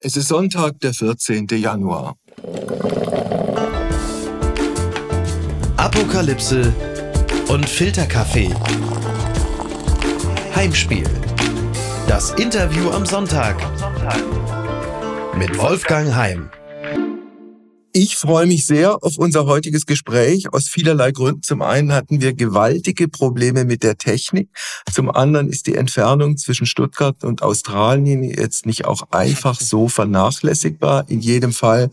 Es ist Sonntag, der 14. Januar. Apokalypse und Filterkaffee. Heimspiel. Das Interview am Sonntag. Mit Wolfgang Heim. Ich freue mich sehr auf unser heutiges Gespräch aus vielerlei Gründen. Zum einen hatten wir gewaltige Probleme mit der Technik. Zum anderen ist die Entfernung zwischen Stuttgart und Australien jetzt nicht auch einfach so vernachlässigbar. In jedem Fall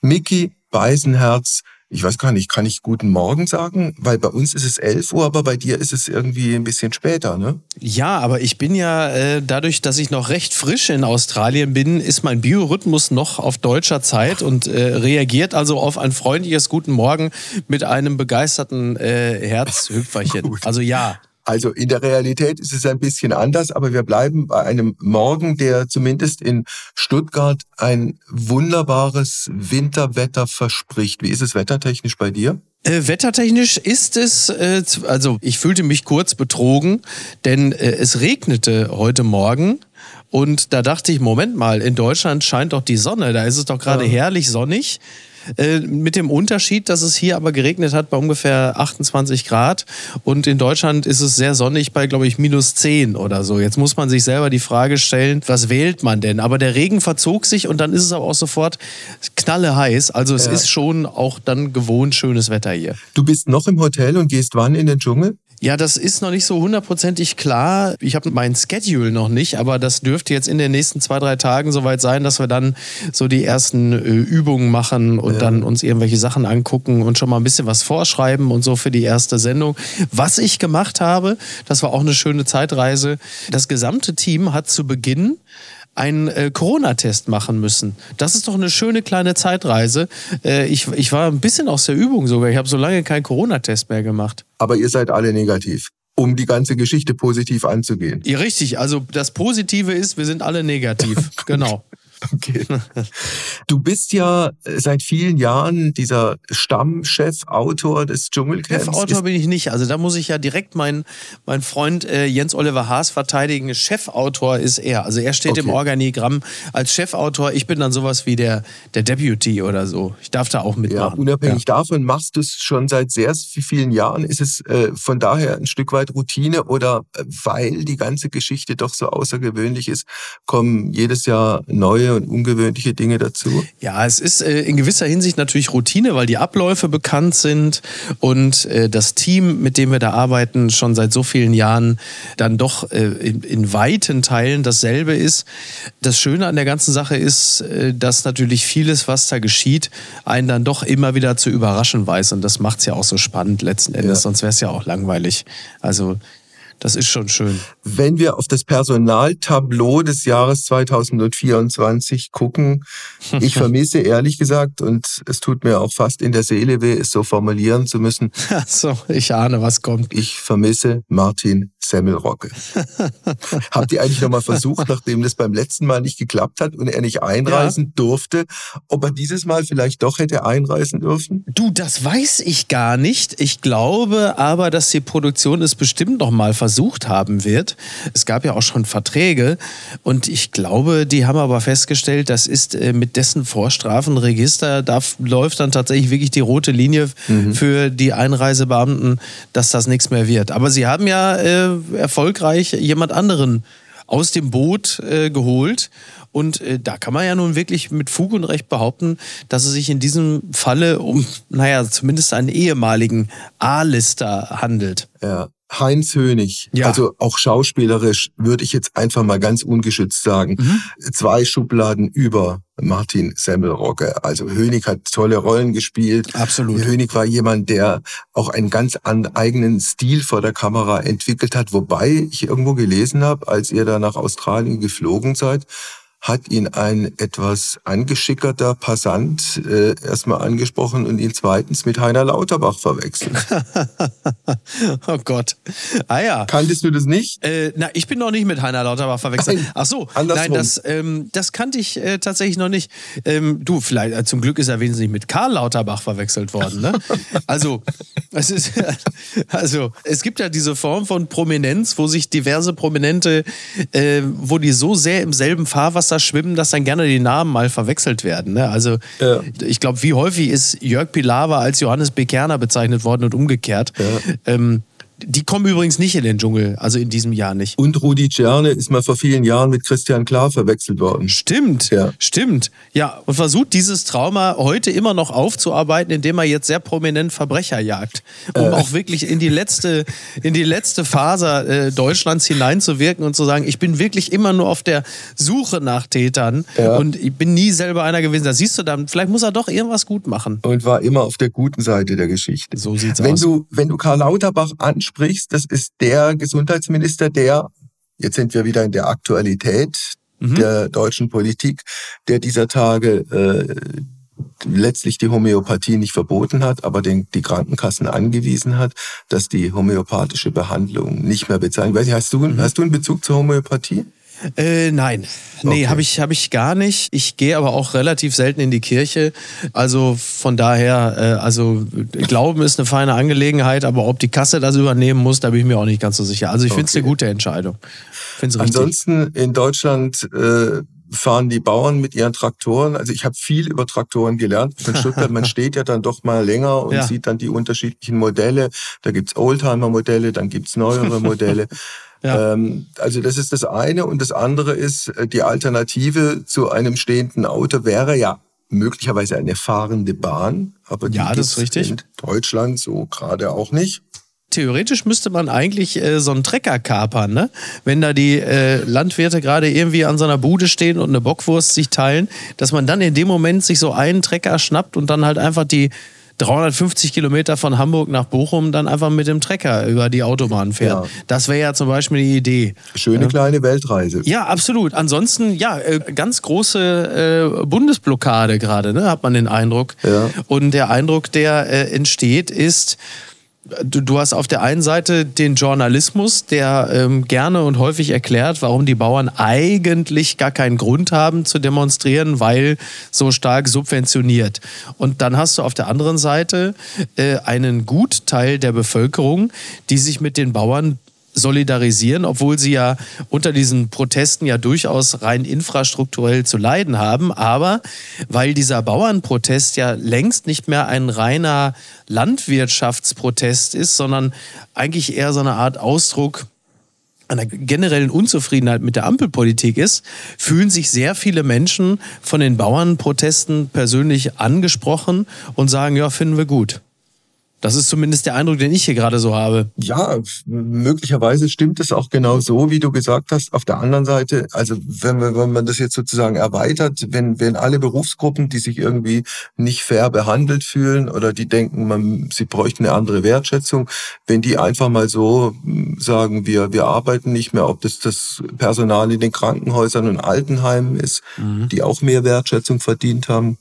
Mickey Beisenherz ich weiß gar nicht, kann ich guten Morgen sagen? Weil bei uns ist es 11 Uhr, aber bei dir ist es irgendwie ein bisschen später, ne? Ja, aber ich bin ja, äh, dadurch, dass ich noch recht frisch in Australien bin, ist mein Biorhythmus noch auf deutscher Zeit und äh, reagiert also auf ein freundliches Guten Morgen mit einem begeisterten äh, Herzhüpferchen. also ja. Also in der Realität ist es ein bisschen anders, aber wir bleiben bei einem Morgen, der zumindest in Stuttgart ein wunderbares Winterwetter verspricht. Wie ist es wettertechnisch bei dir? Äh, wettertechnisch ist es, äh, also ich fühlte mich kurz betrogen, denn äh, es regnete heute Morgen. Und da dachte ich, Moment mal, in Deutschland scheint doch die Sonne, da ist es doch gerade ja. herrlich sonnig. Äh, mit dem Unterschied, dass es hier aber geregnet hat bei ungefähr 28 Grad und in Deutschland ist es sehr sonnig bei, glaube ich, minus 10 oder so. Jetzt muss man sich selber die Frage stellen, was wählt man denn? Aber der Regen verzog sich und dann ist es aber auch sofort knalle heiß. Also es ja. ist schon auch dann gewohnt schönes Wetter hier. Du bist noch im Hotel und gehst wann in den Dschungel? Ja, das ist noch nicht so hundertprozentig klar. Ich habe mein Schedule noch nicht, aber das dürfte jetzt in den nächsten zwei, drei Tagen soweit sein, dass wir dann so die ersten äh, Übungen machen und ja. dann uns irgendwelche Sachen angucken und schon mal ein bisschen was vorschreiben und so für die erste Sendung. Was ich gemacht habe, das war auch eine schöne Zeitreise. Das gesamte Team hat zu Beginn einen äh, Corona-Test machen müssen. Das ist doch eine schöne kleine Zeitreise. Äh, ich, ich war ein bisschen aus der Übung sogar. Ich habe so lange keinen Corona-Test mehr gemacht. Aber ihr seid alle negativ um die ganze Geschichte positiv anzugehen. Ja, richtig. Also das Positive ist, wir sind alle negativ. genau. Okay. Du bist ja seit vielen Jahren dieser Stammchef-Autor des Dschungelcamps. Chefautor bin ich nicht. Also da muss ich ja direkt meinen mein Freund äh, Jens Oliver Haas verteidigen. Chefautor ist er. Also er steht okay. im Organigramm als Chefautor. Ich bin dann sowas wie der, der Deputy oder so. Ich darf da auch mitmachen. Ja, unabhängig ja. davon machst du es schon seit sehr vielen Jahren. Ist es äh, von daher ein Stück weit Routine oder äh, weil die ganze Geschichte doch so außergewöhnlich ist, kommen jedes Jahr neue und ungewöhnliche Dinge dazu? Ja, es ist äh, in gewisser Hinsicht natürlich Routine, weil die Abläufe bekannt sind und äh, das Team, mit dem wir da arbeiten, schon seit so vielen Jahren dann doch äh, in, in, weiten Teilen dasselbe ist. Das Schöne an der ganzen Sache ist, dass natürlich vieles, was da geschieht, einen dann doch immer wieder zu überraschen weiß und das macht es ja auch so spannend letzten Endes, ja. sonst wäre es ja auch langweilig. Also das ist schon schön. Wenn wir auf das Personaltableau des Jahres 2024 gucken, ich vermisse ehrlich gesagt, und es tut mir auch fast in der Seele weh, es so formulieren zu müssen. so, ich ahne, was kommt. Ich vermisse Martin Semmelrocke. Habt ihr eigentlich nochmal versucht, nachdem das beim letzten Mal nicht geklappt hat und er nicht einreisen ja. durfte, ob er dieses Mal vielleicht doch hätte einreisen dürfen? Du, das weiß ich gar nicht. Ich glaube aber, dass die Produktion es bestimmt noch mal versucht haben wird. Es gab ja auch schon Verträge und ich glaube, die haben aber festgestellt, das ist äh, mit dessen Vorstrafenregister, da läuft dann tatsächlich wirklich die rote Linie mhm. für die Einreisebeamten, dass das nichts mehr wird. Aber sie haben ja erfolgreich jemand anderen aus dem Boot äh, geholt. Und äh, da kann man ja nun wirklich mit Fug und Recht behaupten, dass es sich in diesem Falle um, naja, zumindest einen ehemaligen A-Lister handelt. Ja. Heinz Hönig, ja. also auch schauspielerisch, würde ich jetzt einfach mal ganz ungeschützt sagen, mhm. zwei Schubladen über Martin Semmelrogge. Also Hönig hat tolle Rollen gespielt. Absolut. Hönig war jemand, der auch einen ganz eigenen Stil vor der Kamera entwickelt hat, wobei ich irgendwo gelesen habe, als ihr da nach Australien geflogen seid, hat ihn ein etwas angeschickerter Passant äh, erstmal angesprochen und ihn zweitens mit Heiner Lauterbach verwechselt. oh Gott. Ah ja. Kanntest du das nicht? Äh, na, ich bin noch nicht mit Heiner Lauterbach verwechselt. Nein, Ach so, andersrum. nein, das, ähm, das kannte ich äh, tatsächlich noch nicht. Ähm, du, vielleicht, äh, zum Glück ist er wesentlich mit Karl Lauterbach verwechselt worden. Ne? also, es ist, also, es gibt ja diese Form von Prominenz, wo sich diverse Prominente, äh, wo die so sehr im selben Fahrwasser Wasser schwimmen, dass dann gerne die Namen mal verwechselt werden. Ne? Also Ja. ich glaube, wie häufig ist Jörg Pilawa als Johannes Bekerner bezeichnet worden und umgekehrt. Ähm, die kommen übrigens nicht in den Dschungel, also in diesem Jahr nicht. Und Rudi Czerne ist mal vor vielen Jahren mit Christian Klar verwechselt worden. Stimmt, Ja. stimmt. Ja, und versucht dieses Trauma heute immer noch aufzuarbeiten, indem er jetzt sehr prominent Verbrecher jagt, um auch wirklich in die letzte, in die letzte Faser äh, Deutschlands hineinzuwirken und zu sagen, ich bin wirklich immer nur auf der Suche nach Tätern Ja. und ich bin nie selber einer gewesen. Da siehst du dann, vielleicht muss er doch irgendwas gut machen. Und war immer auf der guten Seite der Geschichte. So sieht's wenn aus. Du, wenn du Karl Lauterbach ansprichst, das ist der Gesundheitsminister, der, jetzt sind wir wieder in der Aktualität Mhm. der deutschen Politik, der dieser Tage äh, letztlich die Homöopathie nicht verboten hat, aber den, die Krankenkassen angewiesen hat, dass die homöopathische Behandlung nicht mehr bezahlen. Nicht, hast du, Mhm. hast du einen Bezug zur Homöopathie? Äh, nein. Nee, Okay. habe ich, hab ich gar nicht. Ich gehe aber auch relativ selten in die Kirche. Also von daher, äh, also Glauben ist eine feine Angelegenheit, aber ob die Kasse das übernehmen muss, da bin ich mir auch nicht ganz so sicher. Also ich finde es eine Okay. gute Entscheidung. Finde es richtig. Ansonsten in Deutschland äh, fahren die Bauern mit ihren Traktoren. Also ich habe viel über Traktoren gelernt. In Stuttgart, man steht ja dann doch mal länger und Ja. sieht dann die unterschiedlichen Modelle. Da gibt's Oldtimer-Modelle, dann gibt's neuere Modelle. Ja. ähm, also das ist das eine. Und das andere ist, äh, die Alternative zu einem stehenden Auto wäre ja möglicherweise eine fahrende Bahn. Aber die Ja, das ist richtig. in Deutschland so gerade auch nicht. Theoretisch müsste man eigentlich äh, so einen Trecker kapern, ne? Wenn da die äh, Landwirte gerade irgendwie an so einer Bude stehen und eine Bockwurst sich teilen, dass man dann in dem Moment sich so einen Trecker schnappt und dann halt einfach die 350 Kilometer von Hamburg nach Bochum dann einfach mit dem Trecker über die Autobahn fährt. Ja. Das wäre ja zum Beispiel die Idee. Schöne kleine Weltreise. Ja, absolut. Ansonsten, ja, äh, ganz große äh, Bundesblockade gerade, ne, hat man den Eindruck. Ja. Und der Eindruck, der äh, entsteht, ist, du, du hast auf der einen Seite den Journalismus, der ähm, gerne und häufig erklärt, warum die Bauern eigentlich gar keinen Grund haben zu demonstrieren, weil so stark subventioniert. Und dann hast du auf der anderen Seite äh, einen Gutteil der Bevölkerung, die sich mit den Bauern solidarisieren, obwohl sie ja unter diesen Protesten ja durchaus rein infrastrukturell zu leiden haben. Aber weil dieser Bauernprotest ja längst nicht mehr ein reiner Landwirtschaftsprotest ist, sondern eigentlich eher so eine Art Ausdruck einer generellen Unzufriedenheit mit der Ampelpolitik ist, fühlen sich sehr viele Menschen von den Bauernprotesten persönlich angesprochen und sagen, ja, finden wir gut. Das ist zumindest der Eindruck, den ich hier gerade so habe. Ja, möglicherweise stimmt es auch genau so, wie du gesagt hast. Auf der anderen Seite, also wenn, wir, wenn man das jetzt sozusagen erweitert, wenn, wenn alle Berufsgruppen, die sich irgendwie nicht fair behandelt fühlen oder die denken, man, sie bräuchten eine andere Wertschätzung, wenn die einfach mal so mm, sagen, wir, wir arbeiten nicht mehr, ob das das Personal in den Krankenhäusern und Altenheimen ist, die auch mehr Wertschätzung verdient haben,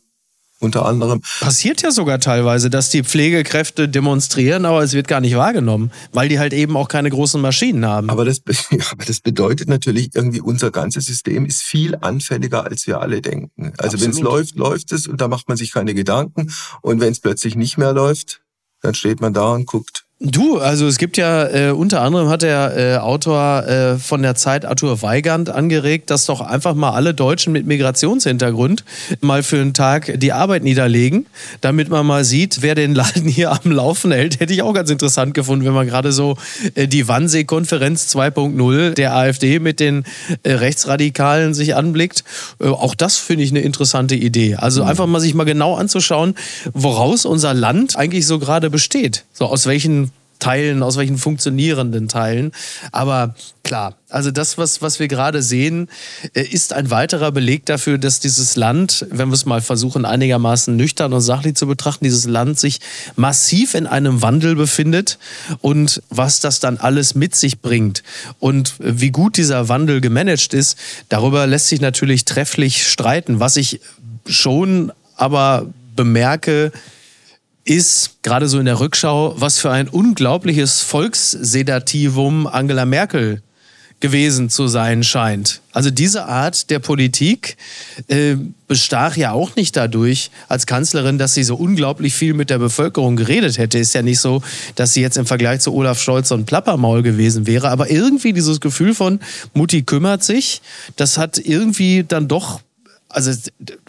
unter anderem. Passiert ja sogar teilweise, dass die Pflegekräfte demonstrieren, aber es wird gar nicht wahrgenommen, weil die halt eben auch keine großen Maschinen haben. Aber das, aber das bedeutet natürlich irgendwie, unser ganzes System ist viel anfälliger, als wir alle denken. Also wenn es läuft, läuft es und da macht man sich keine Gedanken. Und wenn es plötzlich nicht mehr läuft, dann steht man da und guckt. Du, also es gibt ja, äh, unter anderem hat der äh, Autor äh, von der Zeit Arthur Weigand angeregt, dass doch einfach mal alle Deutschen mit Migrationshintergrund mal für einen Tag die Arbeit niederlegen, damit man mal sieht, wer den Laden hier am Laufen hält. Hätte ich auch ganz interessant gefunden, wenn man gerade so äh, die Wannsee-Konferenz 2.0 der AfD mit den äh, Rechtsradikalen sich anblickt. Äh, auch das finde ich eine interessante Idee. Also einfach mal sich mal genau anzuschauen, woraus unser Land eigentlich so gerade besteht. So aus welchen Teilen, aus welchen funktionierenden Teilen. Aber klar, also das, was, was wir gerade sehen, äh, ist ein weiterer Beleg dafür, dass dieses Land, wenn wir es mal versuchen, einigermaßen nüchtern und sachlich zu betrachten, dieses Land sich massiv in einem Wandel befindet und was das dann alles mit sich bringt und wie gut dieser Wandel gemanagt ist, darüber lässt sich natürlich trefflich streiten. Was ich schon aber bemerke, ist gerade so in der Rückschau, was für ein unglaubliches Volkssedativum Angela Merkel gewesen zu sein scheint. Also diese Art der Politik äh, bestach ja auch nicht dadurch als Kanzlerin, dass sie so unglaublich viel mit der Bevölkerung geredet hätte. Ist ja nicht so, dass sie jetzt im Vergleich zu Olaf Scholz so ein Plappermaul gewesen wäre. Aber irgendwie dieses Gefühl von Mutti kümmert sich, das hat irgendwie dann doch also,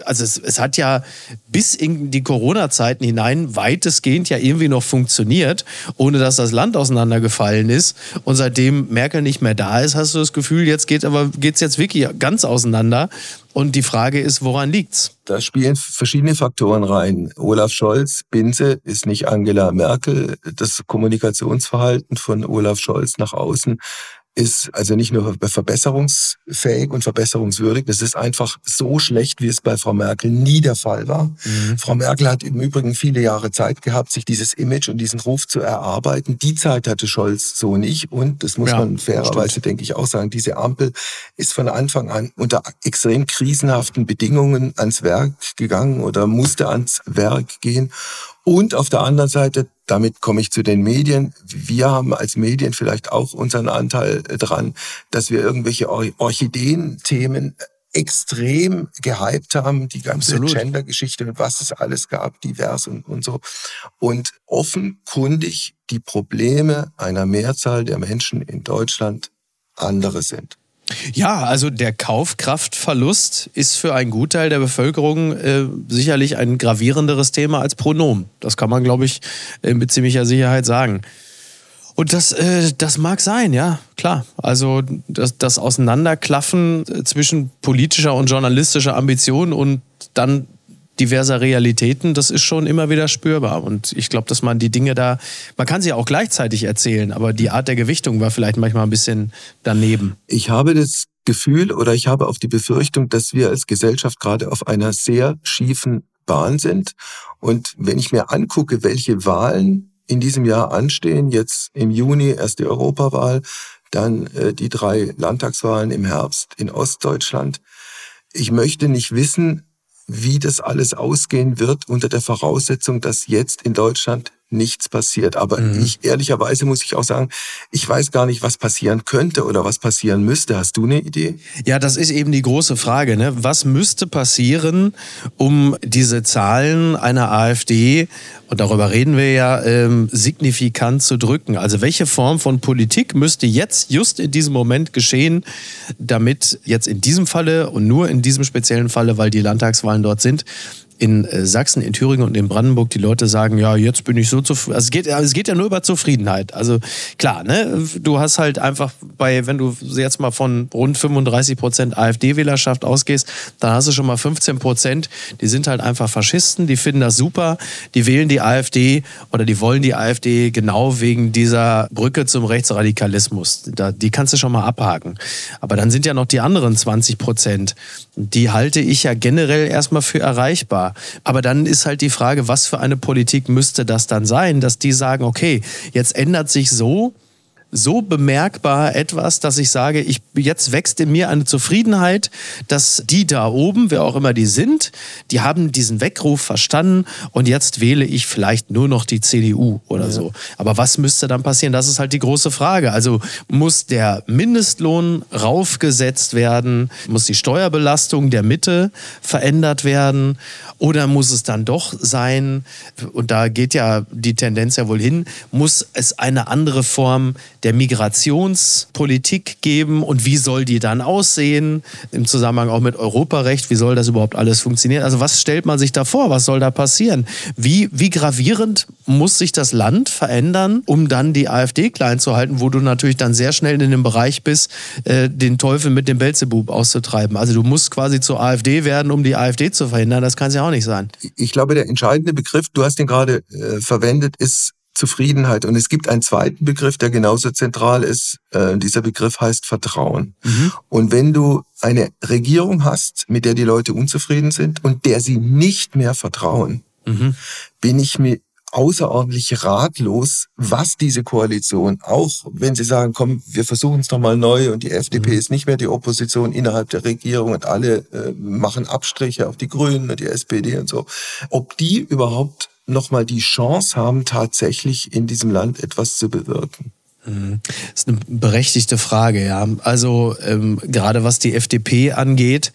also es, es, hat ja bis in die Corona-Zeiten hinein weitestgehend ja irgendwie noch funktioniert, ohne dass das Land auseinandergefallen ist. Und seitdem Merkel nicht mehr da ist, hast du das Gefühl, jetzt geht aber geht's jetzt wirklich ganz auseinander. Und die Frage ist, woran liegt's? Da spielen verschiedene Faktoren rein. Olaf Scholz, Binse, ist nicht Angela Merkel. Das Kommunikationsverhalten von Olaf Scholz nach außen ist also nicht nur verbesserungsfähig und verbesserungswürdig, das ist einfach so schlecht, wie es bei Frau Merkel nie der Fall war. Mhm. Frau Merkel hat im Übrigen viele Jahre Zeit gehabt, sich dieses Image und diesen Ruf zu erarbeiten. Die Zeit hatte Scholz so nicht und das muss ja, man fairerweise, denke ich, auch sagen, diese Ampel ist von Anfang an unter extrem krisenhaften Bedingungen ans Werk gegangen oder musste ans Werk gehen. Und auf der anderen Seite damit komme ich zu den Medien. Wir haben als Medien vielleicht auch unseren Anteil dran, dass wir irgendwelche Orchideen-Themen extrem gehypt haben, die ganze Gender-Geschichte und was es alles gab, divers und, und so. Und offenkundig die Probleme einer Mehrzahl der Menschen in Deutschland andere sind. Ja, also der Kaufkraftverlust ist für einen Gutteil der Bevölkerung äh, sicherlich ein gravierenderes Thema als Pronomen. Das kann man, glaube ich, äh, mit ziemlicher Sicherheit sagen. Und das, äh, das mag sein, ja, klar. Also das, das Auseinanderklaffen äh, zwischen politischer und journalistischer Ambition und dann diverser Realitäten, das ist schon immer wieder spürbar. Und ich glaube, dass man die Dinge da, man kann sie auch gleichzeitig erzählen, aber die Art der Gewichtung war vielleicht manchmal ein bisschen daneben. Ich habe das Gefühl oder ich habe auch die Befürchtung, dass wir als Gesellschaft gerade auf einer sehr schiefen Bahn sind. Und wenn ich mir angucke, welche Wahlen in diesem Jahr anstehen, jetzt im Juni erst die Europawahl, dann äh, die drei Landtagswahlen im Herbst in Ostdeutschland. Ich möchte nicht wissen, wie das alles ausgehen wird unter der Voraussetzung, dass jetzt in Deutschland nichts passiert. Aber mhm. ich, ehrlicherweise muss ich auch sagen, ich weiß gar nicht, was passieren könnte oder was passieren müsste. Hast du eine Idee? Ja, das ist eben die große Frage. Ne? Was müsste passieren, um diese Zahlen einer AfD, und darüber reden wir ja, ähm, signifikant zu drücken? Also welche Form von Politik müsste jetzt, just in diesem Moment geschehen, damit jetzt in diesem Falle und nur in diesem speziellen Falle, weil die Landtagswahlen dort sind, in äh, Sachsen, in Thüringen und in Brandenburg die Leute sagen, ja, jetzt bin ich so zufrieden. Also es geht, es geht ja nur über Zufriedenheit. Also klar, ne, du hast halt einfach bei, wenn du jetzt mal von rund 35 Prozent AfD-Wählerschaft ausgehst, dann hast du schon mal 15 Prozent, die sind halt einfach Faschisten, die finden das super, die wählen die AfD oder die wollen die AfD genau wegen dieser Brücke zum Rechtsradikalismus. Da, die kannst du schon mal abhaken. Aber dann sind ja noch die anderen 20 Prozent, die halte ich ja generell erstmal für erreichbar. Aber dann ist halt die Frage, was für eine Politik müsste das dann sein, dass die sagen, okay, jetzt ändert sich so, so bemerkbar etwas, dass ich sage, ich, jetzt wächst in mir eine Zufriedenheit, dass die da oben, wer auch immer die sind, die haben diesen Weckruf verstanden und jetzt wähle ich vielleicht nur noch die CDU oder ja. so. Aber was müsste dann passieren? Das ist halt die große Frage. Also muss der Mindestlohn raufgesetzt werden? Muss die Steuerbelastung der Mitte verändert werden? Oder muss es dann doch sein, und da geht ja die Tendenz ja wohl hin, muss es eine andere Form der Migrationspolitik geben und wie soll die dann aussehen im Zusammenhang auch mit Europarecht? Wie soll das überhaupt alles funktionieren? Also was stellt man sich da vor? Was soll da passieren? Wie, wie gravierend muss sich das Land verändern, um dann die AfD klein zu halten, wo du natürlich dann sehr schnell in dem Bereich bist, äh, den Teufel mit dem Belzebub auszutreiben? Also du musst quasi zur AfD werden, um die AfD zu verhindern. Das kann es ja auch nicht sein. Ich glaube, der entscheidende Begriff, du hast den gerade äh, verwendet, ist Zufriedenheit. Und es gibt einen zweiten Begriff, der genauso zentral ist. Äh, dieser Begriff heißt Vertrauen. Mhm. Und wenn du eine Regierung hast, mit der die Leute unzufrieden sind und der sie nicht mehr vertrauen, mhm. bin ich mir außerordentlich ratlos, was diese Koalition, auch wenn sie sagen, komm, wir versuchen es nochmal neu und die FDP mhm. ist nicht mehr die Opposition innerhalb der Regierung und alle äh, machen Abstriche auf die Grünen und die SPD und so, ob die überhaupt nochmal die Chance haben, tatsächlich in diesem Land etwas zu bewirken. Mhm. Das ist eine berechtigte Frage, ja. Also ähm, gerade was die FDP angeht,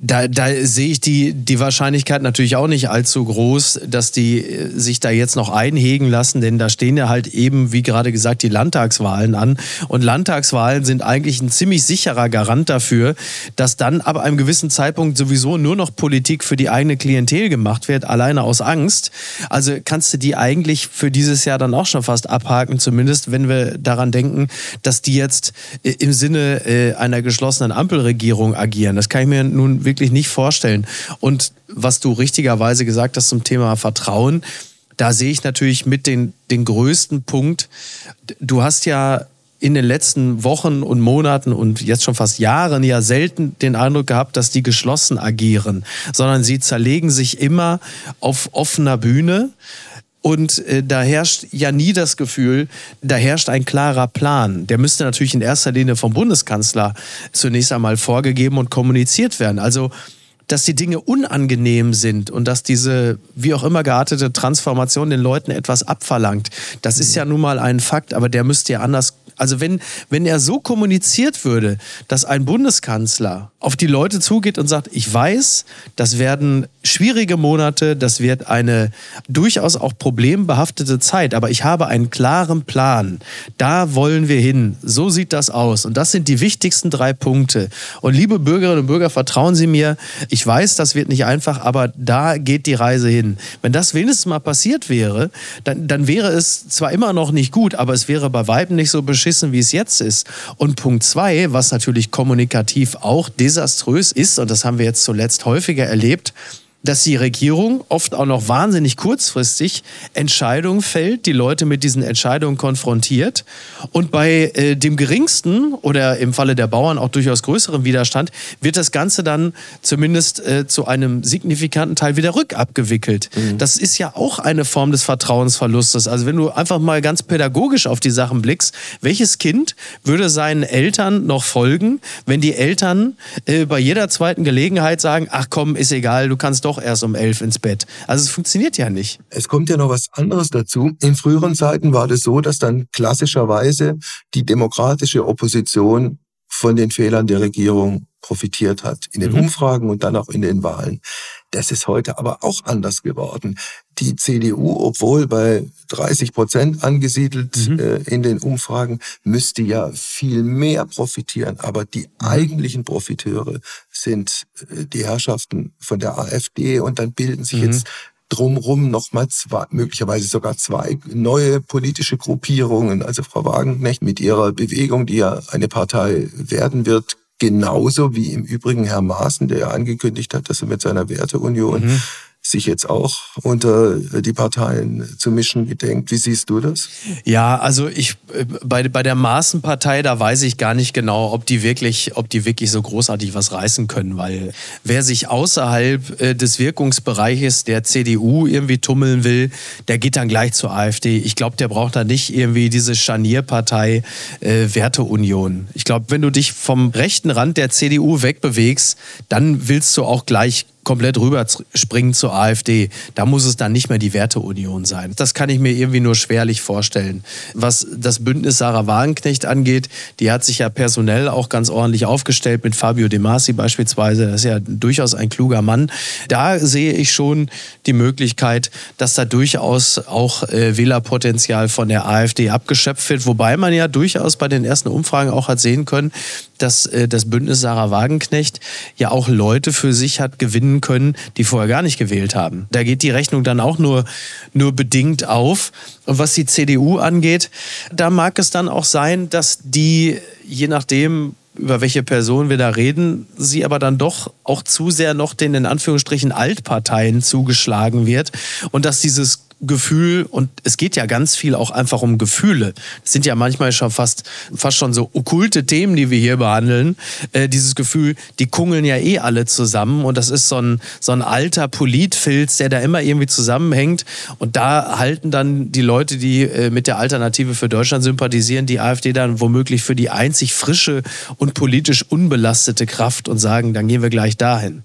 da, da sehe ich die, die Wahrscheinlichkeit natürlich auch nicht allzu groß, dass die äh, sich da jetzt noch einhegen lassen, denn da stehen ja halt eben, wie gerade gesagt, die Landtagswahlen an. Und Landtagswahlen sind eigentlich ein ziemlich sicherer Garant dafür, dass dann ab einem gewissen Zeitpunkt sowieso nur noch Politik für die eigene Klientel gemacht wird, alleine aus Angst. Also kannst du die eigentlich für dieses Jahr dann auch schon fast abhaken, zumindest wenn wir daran denken, dass die jetzt äh, im Sinne äh, einer geschlossenen Ampelregierung agieren. Das kann ich mir nun wirklich nicht vorstellen. Und was du richtigerweise gesagt hast zum Thema Vertrauen, da sehe ich natürlich mit den, den größten Punkt. Du hast ja in den letzten Wochen und Monaten und jetzt schon fast Jahren ja selten den Eindruck gehabt, dass die geschlossen agieren, sondern sie zerlegen sich immer auf offener Bühne. Und äh, da herrscht ja nie das Gefühl, da herrscht ein klarer Plan. Der müsste natürlich in erster Linie vom Bundeskanzler zunächst einmal vorgegeben und kommuniziert werden. Also dass die Dinge unangenehm sind und dass diese wie auch immer geartete Transformation den Leuten etwas abverlangt. Das ist ja nun mal ein Fakt, aber der müsste ja anders also wenn, wenn er so kommuniziert würde, dass ein Bundeskanzler auf die Leute zugeht und sagt, ich weiß, das werden schwierige Monate, das wird eine durchaus auch problembehaftete Zeit, aber ich habe einen klaren Plan. Da wollen wir hin. So sieht das aus. Und das sind die wichtigsten drei Punkte. Und liebe Bürgerinnen und Bürger, vertrauen Sie mir. Ich weiß, das wird nicht einfach, aber da geht die Reise hin. Wenn das wenigstens mal passiert wäre, dann, dann wäre es zwar immer noch nicht gut, aber es wäre bei Weitem nicht so beschissen wie es jetzt ist. Und Punkt zwei, was natürlich kommunikativ auch desaströs ist, und das haben wir jetzt zuletzt häufiger erlebt, dass die Regierung oft auch noch wahnsinnig kurzfristig Entscheidungen fällt, die Leute mit diesen Entscheidungen konfrontiert und bei äh, dem geringsten oder im Falle der Bauern auch durchaus größeren Widerstand wird das Ganze dann zumindest äh, zu einem signifikanten Teil wieder rückabgewickelt. Mhm. Das ist ja auch eine Form des Vertrauensverlustes. Also wenn du einfach mal ganz pädagogisch auf die Sachen blickst, welches Kind würde seinen Eltern noch folgen, wenn die Eltern äh, bei jeder zweiten Gelegenheit sagen, ach komm, ist egal, du kannst doch doch erst um elf ins Bett. Also es funktioniert ja nicht. Es kommt ja noch was anderes dazu. In früheren Zeiten war das so, dass dann klassischerweise die demokratische Opposition von den Fehlern der Regierung profitiert hat. In den mhm. Umfragen und dann auch in den Wahlen. Das ist heute aber auch anders geworden. Die CDU, obwohl bei 30 Prozent angesiedelt mhm. äh, in den Umfragen, müsste ja viel mehr profitieren. Aber die mhm. eigentlichen Profiteure sind äh, die Herrschaften von der AfD und dann bilden sich mhm. jetzt drumrum nochmal zwei, möglicherweise sogar zwei neue politische Gruppierungen. Also Frau Wagenknecht mit ihrer Bewegung, die ja eine Partei werden wird, genauso wie im Übrigen Herr Maaßen, der ja angekündigt hat, dass er mit seiner Werteunion mhm sich jetzt auch unter die Parteien zu mischen gedenkt. Wie siehst du das? Ja, also ich bei, bei der Maßenpartei, da weiß ich gar nicht genau, ob die wirklich, ob die wirklich so großartig was reißen können, weil wer sich außerhalb äh, des Wirkungsbereiches der CDU irgendwie tummeln will, der geht dann gleich zur AfD. Ich glaube, der braucht da nicht irgendwie diese Scharnierpartei äh, Werteunion. Ich glaube, wenn du dich vom rechten Rand der CDU wegbewegst, dann willst du auch gleich komplett rüberspringen zur AfD. Da muss es dann nicht mehr die Werteunion sein. Das kann ich mir irgendwie nur schwerlich vorstellen. Was das Bündnis Sarah Wagenknecht angeht, die hat sich ja personell auch ganz ordentlich aufgestellt mit Fabio De Masi beispielsweise. Das ist ja durchaus ein kluger Mann. Da sehe ich schon die Möglichkeit, dass da durchaus auch äh, Wählerpotenzial von der AfD abgeschöpft wird. Wobei man ja durchaus bei den ersten Umfragen auch hat sehen können, dass äh, das Bündnis Sarah Wagenknecht ja auch Leute für sich hat gewinnen können, die vorher gar nicht gewählt haben. Da geht die Rechnung dann auch nur, nur bedingt auf. Und was die CDU angeht, da mag es dann auch sein, dass die, je nachdem, über welche Person wir da reden, sie aber dann doch auch zu sehr noch den in Anführungsstrichen Altparteien zugeschlagen wird und dass dieses Gefühl und es geht ja ganz viel auch einfach um Gefühle. Das sind ja manchmal schon fast, fast schon so okkulte Themen, die wir hier behandeln. Äh, dieses Gefühl, die kungeln ja eh alle zusammen und das ist so ein, so ein alter Politfilz, der da immer irgendwie zusammenhängt und da halten dann die Leute, die äh, mit der Alternative für Deutschland sympathisieren, die AfD dann womöglich für die einzig frische und politisch unbelastete Kraft und sagen, dann gehen wir gleich dahin.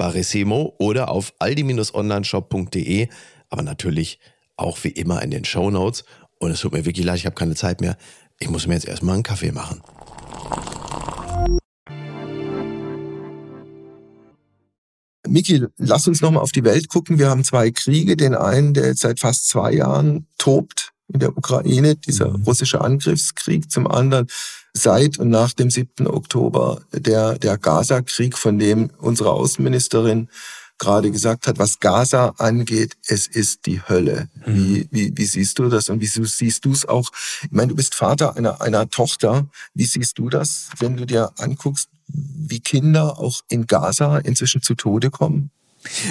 Barissimo oder auf aldi-onlineshop.de, aber natürlich auch wie immer in den Show Notes. Und es tut mir wirklich leid, ich habe keine Zeit mehr. Ich muss mir jetzt erstmal einen Kaffee machen. Miki, lass uns nochmal auf die Welt gucken. Wir haben zwei Kriege. Den einen, der jetzt seit fast zwei Jahren tobt in der Ukraine, dieser mhm. russische Angriffskrieg. Zum anderen seit und nach dem 7. Oktober der, der Gaza-Krieg, von dem unsere Außenministerin gerade gesagt hat, was Gaza angeht, es ist die Hölle. Mhm. Wie, wie, wie siehst du das und wie siehst du es auch? Ich meine, du bist Vater einer, einer Tochter. Wie siehst du das, wenn du dir anguckst, wie Kinder auch in Gaza inzwischen zu Tode kommen?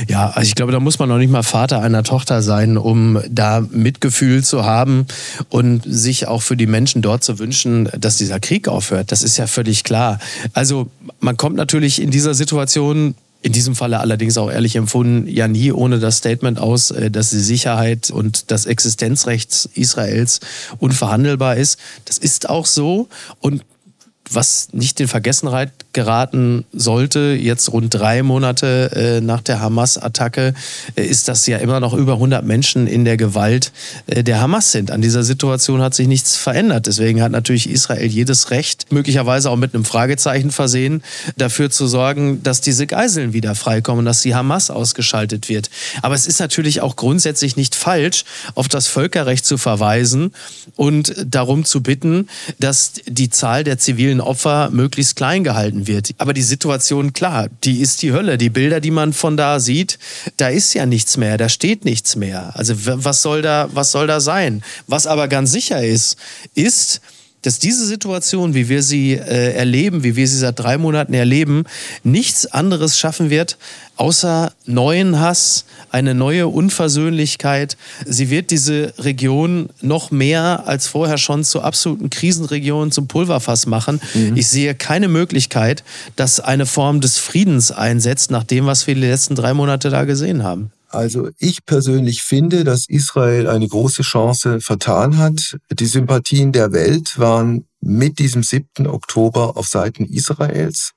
Ja, also ich glaube, da muss man noch nicht mal Vater einer Tochter sein, um da Mitgefühl zu haben und sich auch für die Menschen dort zu wünschen, dass dieser Krieg aufhört. Das ist ja völlig klar. Also man kommt natürlich in dieser Situation in diesem Falle allerdings auch ehrlich empfunden, ja nie ohne das Statement aus, äh, dass die Sicherheit und das Existenzrecht Israels unverhandelbar ist. Das ist auch so. Und was nicht in Vergessenheit geraten sollte, jetzt rund drei Monate äh, nach der Hamas-Attacke, äh, ist, dass ja immer noch über 100 Menschen in der Gewalt äh, der Hamas sind. An dieser Situation hat sich nichts verändert. Deswegen hat natürlich Israel jedes Recht, möglicherweise auch mit einem Fragezeichen versehen, dafür zu sorgen, dass diese Geiseln wieder freikommen, dass die Hamas ausgeschaltet wird. Aber es ist natürlich auch grundsätzlich nicht falsch, auf das Völkerrecht zu verweisen und darum zu bitten, dass die Zahl der zivilen den Opfer möglichst klein gehalten wird. Aber die Situation, klar, die ist die Hölle. Die Bilder, die man von da sieht, da ist ja nichts mehr, da steht nichts mehr. Also was soll da, was soll da sein? Was aber ganz sicher ist, ist, dass diese Situation, wie wir sie äh, erleben, wie wir sie seit drei Monaten erleben, nichts anderes schaffen wird, außer neuen Hass, eine neue Unversöhnlichkeit. Sie wird diese Region noch mehr als vorher schon zur absoluten Krisenregion, zum Pulverfass machen. Mhm. Ich sehe keine Möglichkeit, dass eine Form des Friedens einsetzt, nach dem, was wir die letzten drei Monate da gesehen haben. Also ich persönlich finde, dass Israel eine große Chance vertan hat. Die Sympathien der Welt waren mit diesem 7. Oktober auf Seiten Israels.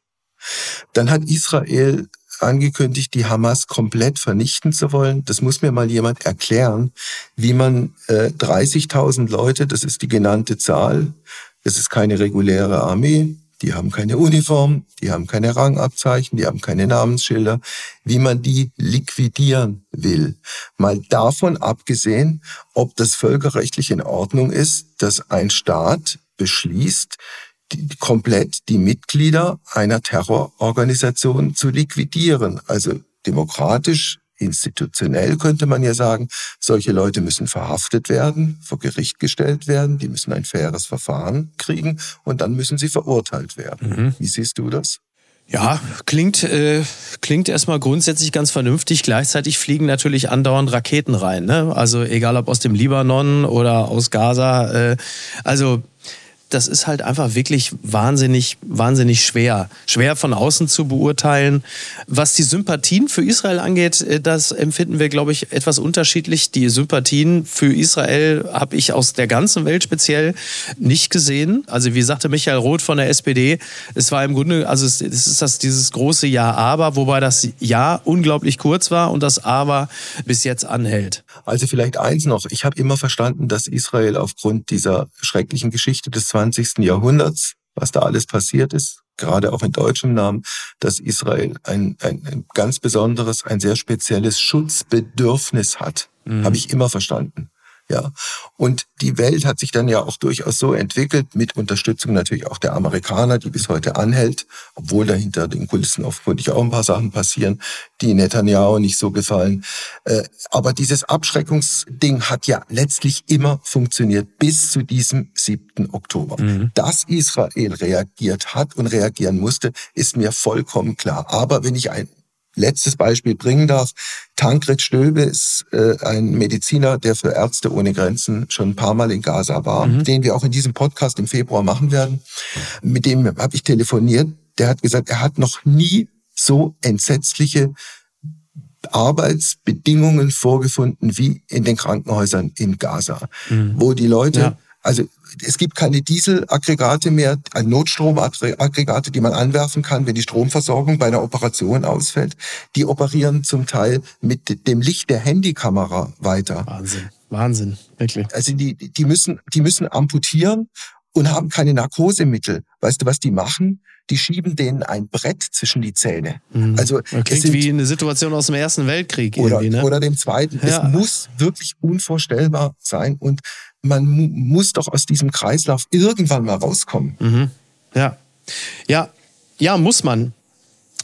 Dann hat Israel angekündigt, die Hamas komplett vernichten zu wollen. Das muss mir mal jemand erklären, wie man äh, 30.000 Leute, das ist die genannte Zahl, das ist keine reguläre Armee, die haben keine Uniform, die haben keine Rangabzeichen, die haben keine Namensschilder, wie man die liquidieren will. Mal davon abgesehen, ob das völkerrechtlich in Ordnung ist, dass ein Staat beschließt, die, komplett die Mitglieder einer Terrororganisation zu liquidieren. Also demokratisch institutionell könnte man ja sagen, solche Leute müssen verhaftet werden, vor Gericht gestellt werden, die müssen ein faires Verfahren kriegen und dann müssen sie verurteilt werden. Mhm. Wie siehst du das? Ja, klingt, äh, klingt erstmal grundsätzlich ganz vernünftig. Gleichzeitig fliegen natürlich andauernd Raketen rein. Ne? Also egal ob aus dem Libanon oder aus Gaza. Äh, also das ist halt einfach wirklich wahnsinnig, wahnsinnig schwer. Schwer von außen zu beurteilen. Was die Sympathien für Israel angeht, äh, das empfinden wir, glaube ich, etwas unterschiedlich. Die Sympathien für Israel habe ich aus der ganzen Welt speziell nicht gesehen. Also wie sagte Michael Roth von der SPD, es war im Grunde, also es ist das dieses große Ja-Aber, wobei das Ja unglaublich kurz war und das Aber bis jetzt anhält. Also vielleicht eins noch. Ich habe immer verstanden, dass Israel aufgrund dieser schrecklichen Geschichte des 20. Jahrhunderts, was da alles passiert ist, gerade auch in deutschem Namen, dass Israel ein, ein, ein ganz besonderes, ein sehr spezielles Schutzbedürfnis hat. Mhm. Habe ich immer verstanden. Ja. Und die Welt hat sich dann ja auch durchaus so entwickelt, mit Unterstützung natürlich auch der Amerikaner, die bis heute anhält, obwohl dahinter den Kulissen offenkundig auch ein paar Sachen passieren, die Netanyahu nicht so gefallen. Äh, aber dieses Abschreckungsding hat ja letztlich immer funktioniert bis zu diesem 7. Oktober. Mhm. Dass Israel reagiert hat und reagieren musste, ist mir vollkommen klar. Aber wenn ich ein letztes Beispiel bringen darf. Tankred Stöbe ist äh, ein Mediziner, der für Ärzte ohne Grenzen schon ein paar Mal in Gaza war, mhm. den wir auch in diesem Podcast im Februar machen werden. Mit dem habe ich telefoniert. Der hat gesagt, er hat noch nie so entsetzliche Arbeitsbedingungen vorgefunden wie in den Krankenhäusern in Gaza, mhm. wo die Leute ja. Also es gibt keine Dieselaggregate mehr, Notstromaggregate, die man anwerfen kann, wenn die Stromversorgung bei einer Operation ausfällt. Die operieren zum Teil mit dem Licht der Handykamera weiter. Wahnsinn, Wahnsinn, wirklich. Also die, die müssen, die müssen amputieren und haben keine Narkosemittel. Weißt du, was die machen? Die schieben denen ein Brett zwischen die Zähne. Mhm. Also klingt sind, wie eine Situation aus dem Ersten Weltkrieg oder, ne? oder dem Zweiten. Ja. Es muss wirklich unvorstellbar sein und man muss doch aus diesem Kreislauf irgendwann mal rauskommen. Mhm. Ja. Ja, ja, muss man.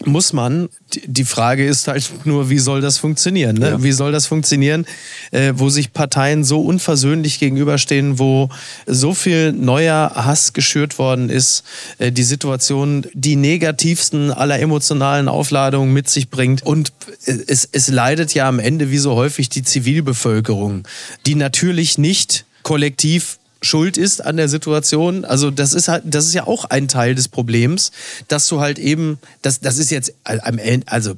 Muss man. Die Frage ist halt nur, wie soll das funktionieren? Ne? Ja. Wie soll das funktionieren, äh, wo sich Parteien so unversöhnlich gegenüberstehen, wo so viel neuer Hass geschürt worden ist, äh, die Situation die negativsten aller emotionalen Aufladungen mit sich bringt. Und äh, es, es leidet ja am Ende wie so häufig die Zivilbevölkerung, die natürlich nicht kollektiv schuld ist an der Situation. Also das ist halt, das ist ja auch ein Teil des Problems, dass du halt eben, das, das ist jetzt am Ende, also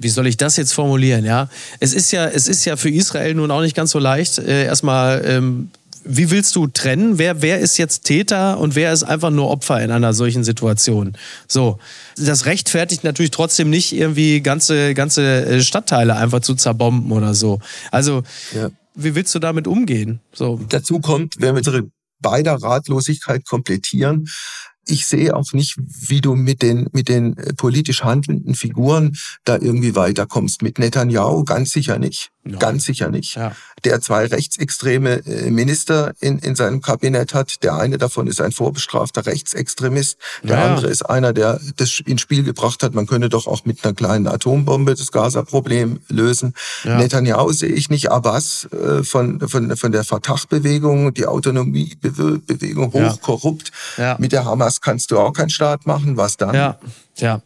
wie soll ich das jetzt formulieren, ja? Es ist ja, es ist ja für Israel nun auch nicht ganz so leicht, äh, erstmal ähm, wie willst du trennen? Wer, wer ist jetzt Täter und wer ist einfach nur Opfer in einer solchen Situation? So. Das rechtfertigt natürlich trotzdem nicht irgendwie ganze, ganze äh, Stadtteile einfach zu zerbomben oder so. Also, ja wie willst du damit umgehen? So. Dazu kommt, wenn wir unsere beider Ratlosigkeit komplettieren, ich sehe auch nicht, wie du mit den, mit den äh, politisch handelnden Figuren da irgendwie weiterkommst. Mit Netanyahu ganz sicher nicht. Ja. Ganz sicher nicht. Ja. Der zwei rechtsextreme äh, Minister in, in seinem Kabinett hat. Der eine davon ist ein vorbestrafter Rechtsextremist. Der ja. andere ist einer, der das ins Spiel gebracht hat, man könne doch auch mit einer kleinen Atombombe das Gaza-Problem lösen. Netanyahu sehe ich nicht. Abbas äh, von, von, von der Fatah-Bewegung, die Autonomiebewegung, hochkorrupt. Mit der Hamas kannst du auch keinen Staat machen. Was dann? Ja,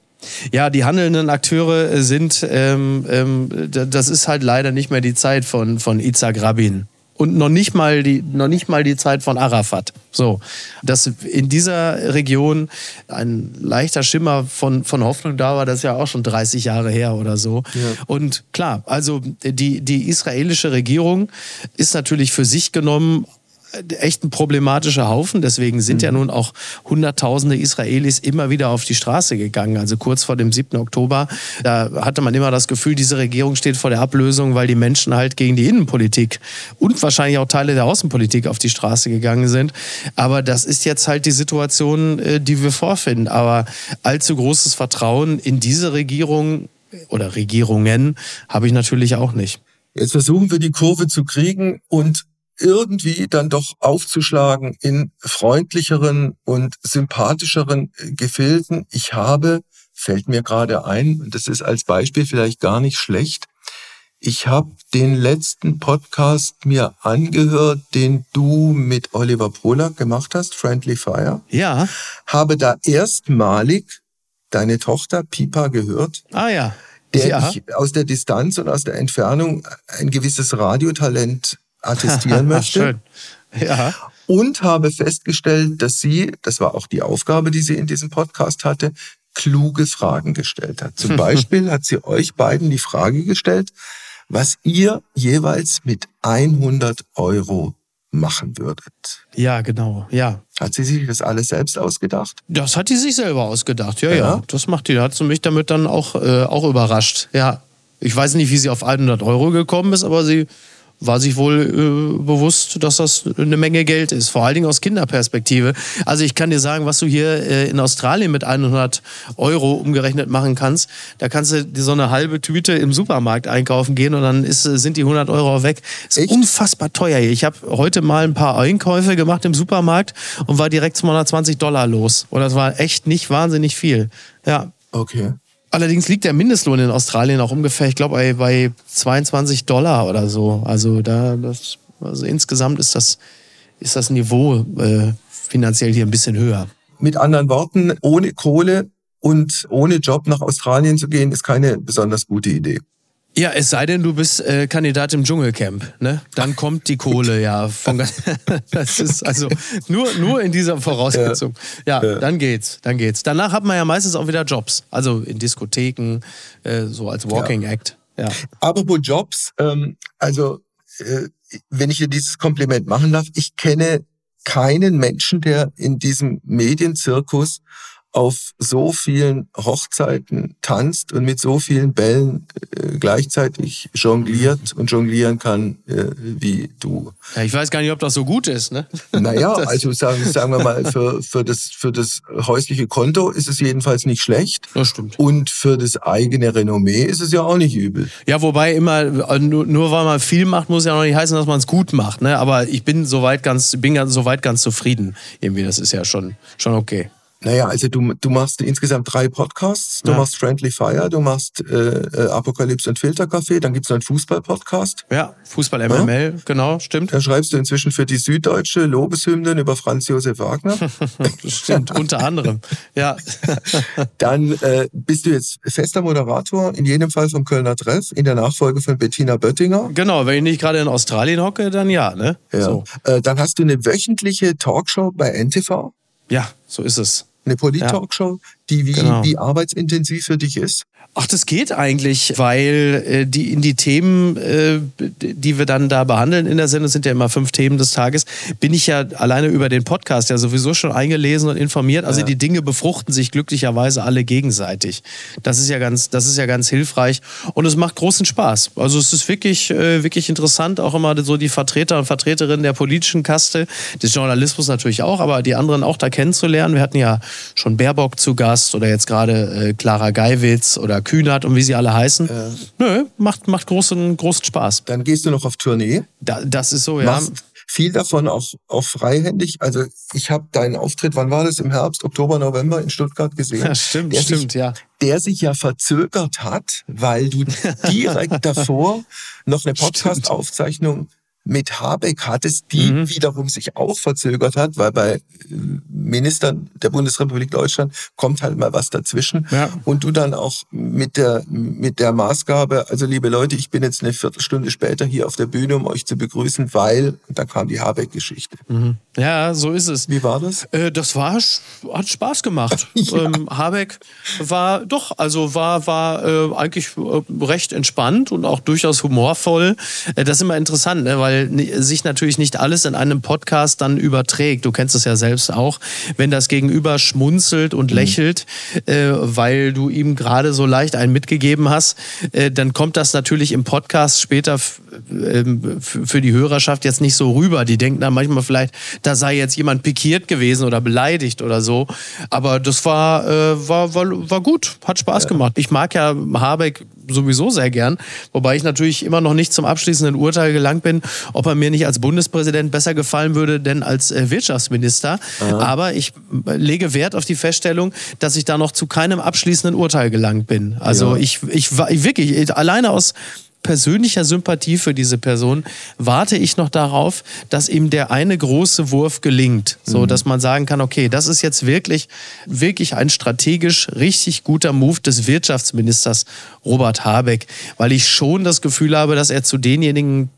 ja. Die handelnden Akteure äh, sind, ähm, ähm, das ist halt leider nicht mehr die Zeit von, von Itzhak Rabin. Und noch nicht mal die, noch nicht mal die Zeit von Arafat. So. Dass in dieser Region ein leichter Schimmer von, von Hoffnung da war, das ist ja auch schon 30 Jahre her oder so. Ja. Und klar, also die, die israelische Regierung ist natürlich für sich genommen echt ein problematischer Haufen. Deswegen sind mhm. ja nun auch Hunderttausende Israelis immer wieder auf die Straße gegangen. Also kurz vor dem 7. Oktober, da hatte man immer das Gefühl, diese Regierung steht vor der Ablösung, weil die Menschen halt gegen die Innenpolitik und wahrscheinlich auch Teile der Außenpolitik auf die Straße gegangen sind. Aber das ist jetzt halt die Situation, äh, die wir vorfinden. Aber allzu großes Vertrauen in diese Regierung oder Regierungen habe ich natürlich auch nicht. Jetzt versuchen wir die Kurve zu kriegen und irgendwie dann doch aufzuschlagen in freundlicheren und sympathischeren äh, Gefilden. Ich habe, fällt mir gerade ein, das ist als Beispiel vielleicht gar nicht schlecht, ich habe den letzten Podcast mir angehört, den du mit Oliver Polak gemacht hast, Friendly Fire. Ja. Habe da erstmalig deine Tochter Pipa gehört. Ah ja. Der ja. ich aus der Distanz und aus der Entfernung ein gewisses Radiotalent attestieren möchte. Schön. Ja. und habe festgestellt, dass sie, das war auch die Aufgabe, die sie in diesem Podcast hatte, kluge Fragen gestellt hat. Zum Beispiel hat sie euch beiden die Frage gestellt, was ihr jeweils mit 100 Euro machen würdet. Ja, genau, ja. Hat sie sich das alles selbst ausgedacht? Das hat die sich selber ausgedacht, ja, ja. ja. Das macht die. Da hat sie mich damit dann auch, äh, auch überrascht, ja. Ich weiß nicht, wie sie auf 100 Euro gekommen ist, aber sie war sich wohl äh, bewusst, dass das eine Menge Geld ist, vor allen Dingen aus Kinderperspektive. Also ich kann dir sagen, was du hier äh, in Australien mit 100 Euro umgerechnet machen kannst, da kannst du dir so eine halbe Tüte im Supermarkt einkaufen gehen und dann ist, sind die 100 Euro weg. Ist Echt? unfassbar teuer hier. Ich habe heute mal ein paar Einkäufe gemacht im Supermarkt und war direkt 220 Dollar los. Und das war echt nicht wahnsinnig viel. Ja. Okay. Allerdings liegt der Mindestlohn in Australien auch ungefähr, ich glaube, bei, bei 22 Dollar oder so. Also da, das, also insgesamt ist das, ist das Niveau äh, finanziell hier ein bisschen höher. Mit anderen Worten, ohne Kohle und ohne Job nach Australien zu gehen, ist keine besonders gute Idee. Ja, es sei denn, du bist äh, Kandidat im Dschungelcamp, ne? Dann kommt die Kohle ja von Das ist also nur, nur in dieser Voraussetzung. Ja, ja, dann geht's, dann geht's. Danach hat man ja meistens auch wieder Jobs, also in Diskotheken, äh, so als Walking ja. Act. Ja. Apropos Jobs, ähm, also äh, wenn ich dir dieses Kompliment machen darf, ich kenne keinen Menschen, der in diesem Medienzirkus auf so vielen Hochzeiten tanzt und mit so vielen Bällen äh, gleichzeitig jongliert und jonglieren kann äh, wie du. Ja, ich weiß gar nicht, ob das so gut ist, ne? Naja, also sagen, sagen wir mal, für, für, das, für das häusliche Konto ist es jedenfalls nicht schlecht. Das stimmt. Und für das eigene Renommee ist es ja auch nicht übel. Ja, wobei immer, nur, nur weil man viel macht, muss ja noch nicht heißen, dass man es gut macht. Ne? Aber ich bin soweit ganz, bin ganz, soweit ganz zufrieden. Irgendwie, das ist ja schon, schon okay. Naja, also du, du machst insgesamt drei Podcasts. Du ja. machst Friendly Fire, du machst äh, äh Apokalypse und Filterkaffee, dann gibt's noch einen Fußball-Podcast. Ja, Fußball MML, ja? genau, stimmt. Da schreibst du inzwischen für die Süddeutsche Lobeshymnen über Franz Josef Wagner. stimmt, unter anderem, ja. dann äh, bist du jetzt fester Moderator, in jedem Fall vom Kölner Treff, in der Nachfolge von Bettina Böttinger. Genau, wenn ich nicht gerade in Australien hocke, dann ja, ne? Ja. So. Äh, dann hast du eine wöchentliche Talkshow bei NTV. Ja, so ist es. Eine Polit-Talkshow, die wie, genau. wie arbeitsintensiv für dich ist? Ach, das geht eigentlich, weil äh, die in die Themen, äh, die wir dann da behandeln in der Sendung, sind ja immer fünf Themen des Tages, bin ich ja alleine über den Podcast ja sowieso schon eingelesen und informiert. Also ja. die Dinge befruchten sich glücklicherweise alle gegenseitig. Das ist ja ganz, das ist ja ganz hilfreich und es macht großen Spaß. Also es ist wirklich, äh, wirklich interessant, auch immer so die Vertreter und Vertreterinnen der politischen Kaste, des Journalismus natürlich auch, aber die anderen auch da kennenzulernen. Wir hatten ja schon Baerbock zu Gast oder jetzt gerade äh, Clara Geiwitz oder Kühnert und wie sie alle heißen. Äh, Nö, macht, macht großen, großen Spaß. Dann gehst du noch auf Tournee. Da, das ist so, ja. Machst viel davon auch, auch freihändig. Also ich habe deinen Auftritt, wann war das? Im Herbst, Oktober, November in Stuttgart gesehen. Ja, stimmt, der stimmt, sich, ja. Der sich ja verzögert hat, weil du direkt davor noch eine Podcast-Aufzeichnung mit Habeck hattest, die mhm. wiederum sich auch verzögert hat, weil bei äh, Ministern der Bundesrepublik Deutschland kommt halt mal was dazwischen. Ja. Und du dann auch mit der, mit der Maßgabe, also liebe Leute, ich bin jetzt eine Viertelstunde später hier auf der Bühne, um euch zu begrüßen, weil, dann kam die Habeck-Geschichte. Mhm. Ja, so ist es. Wie war das? Äh, das war, hat Spaß gemacht. ja. ähm, Habeck war doch, also war, war äh, eigentlich äh, recht entspannt und auch durchaus humorvoll. Äh, das ist immer interessant, ne? weil weil sich natürlich nicht alles in einem Podcast dann überträgt. Du kennst es ja selbst auch, wenn das Gegenüber schmunzelt und mhm. lächelt, äh, weil du ihm gerade so leicht einen mitgegeben hast, äh, dann kommt das natürlich im Podcast später äh, für die Hörerschaft jetzt nicht so rüber. Die denken dann manchmal vielleicht, da sei jetzt jemand pikiert gewesen oder beleidigt oder so. Aber das war, äh, war, war, war gut, hat Spaß ja. gemacht. Ich mag ja Habeck sowieso sehr gern, wobei ich natürlich immer noch nicht zum abschließenden Urteil gelangt bin, ob er mir nicht als Bundespräsident besser gefallen würde, denn als äh, Wirtschaftsminister. Aha. Aber ich äh, lege Wert auf die Feststellung, dass ich da noch zu keinem abschließenden Urteil gelangt bin. Also ja. ich, ich war wirklich alleine aus persönlicher Sympathie für diese Person warte ich noch darauf, dass ihm der eine große Wurf gelingt, so mhm. dass man sagen kann, okay, das ist jetzt wirklich wirklich ein strategisch richtig guter Move des Wirtschaftsministers Robert Habeck, weil ich schon das Gefühl habe, dass er zu denjenigen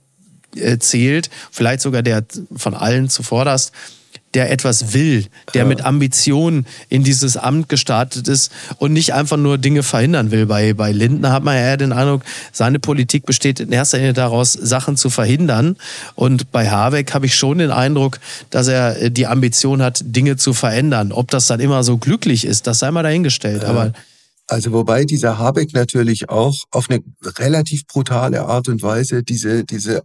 äh, zählt, vielleicht sogar der von allen zuvorderst, der etwas will, der ja. mit Ambition in dieses Amt gestartet ist und nicht einfach nur Dinge verhindern will. Bei, bei Lindner hat man ja eher den Eindruck, seine Politik besteht in erster Linie daraus, Sachen zu verhindern. Und bei Habeck habe ich schon den Eindruck, dass er äh, die Ambition hat, Dinge zu verändern. Ob das dann immer so glücklich ist, das sei mal dahingestellt. Ja. Aber also wobei dieser Habeck natürlich auch auf eine relativ brutale Art und Weise diese, diese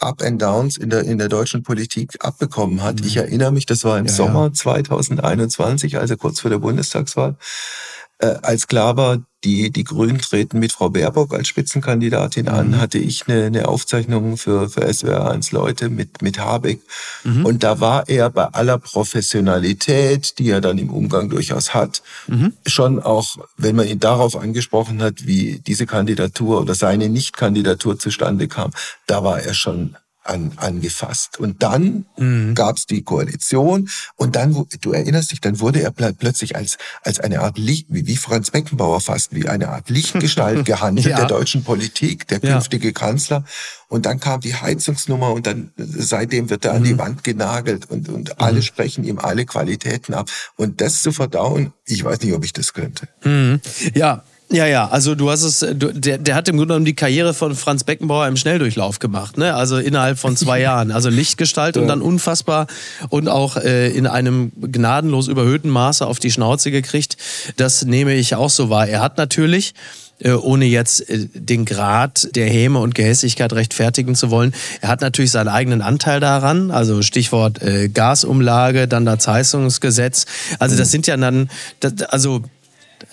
Up and Downs in der, in der deutschen Politik abbekommen hat. Mhm. Ich erinnere mich, das war im ja, Sommer ja. 2021, also kurz vor der Bundestagswahl als klar war, die, die Grünen treten mit Frau Baerbock als Spitzenkandidatin mhm. an, hatte ich eine, eine Aufzeichnung für, für SWR1 Leute mit, mit Habeck. Mhm. Und da war er bei aller Professionalität, die er dann im Umgang durchaus hat, mhm. schon auch, wenn man ihn darauf angesprochen hat, wie diese Kandidatur oder seine Nicht-Kandidatur zustande kam, da war er schon an, angefasst. Und dann mhm. gab es die Koalition und dann, du erinnerst dich, dann wurde er plötzlich als, als eine Art Licht, wie, wie Franz Beckenbauer fast, wie eine Art Lichtgestalt gehandelt ja. der deutschen Politik, der künftige ja. Kanzler. Und dann kam die Heizungsnummer und dann seitdem wird er mhm. an die mhm. Wand genagelt und, und mhm. alle sprechen ihm alle Qualitäten ab. Und das zu verdauen, ich weiß nicht, ob ich das könnte. Mhm. Ja, ja, ja, also du hast es, du, der, der hat im Grunde genommen die Karriere von Franz Beckenbauer im Schnelldurchlauf gemacht, ne? Also innerhalb von zwei Jahren. Also Lichtgestalt ja. und dann unfassbar und auch äh, in einem gnadenlos überhöhten Maße auf die Schnauze gekriegt. Das nehme ich auch so wahr. Er hat natürlich äh, ohne jetzt äh, den Grad der Häme und Gehässigkeit rechtfertigen zu wollen. Er hat natürlich seinen eigenen Anteil daran, also Stichwort äh, Gasumlage, dann das Heizungsgesetz. Also das mhm. sind ja dann, also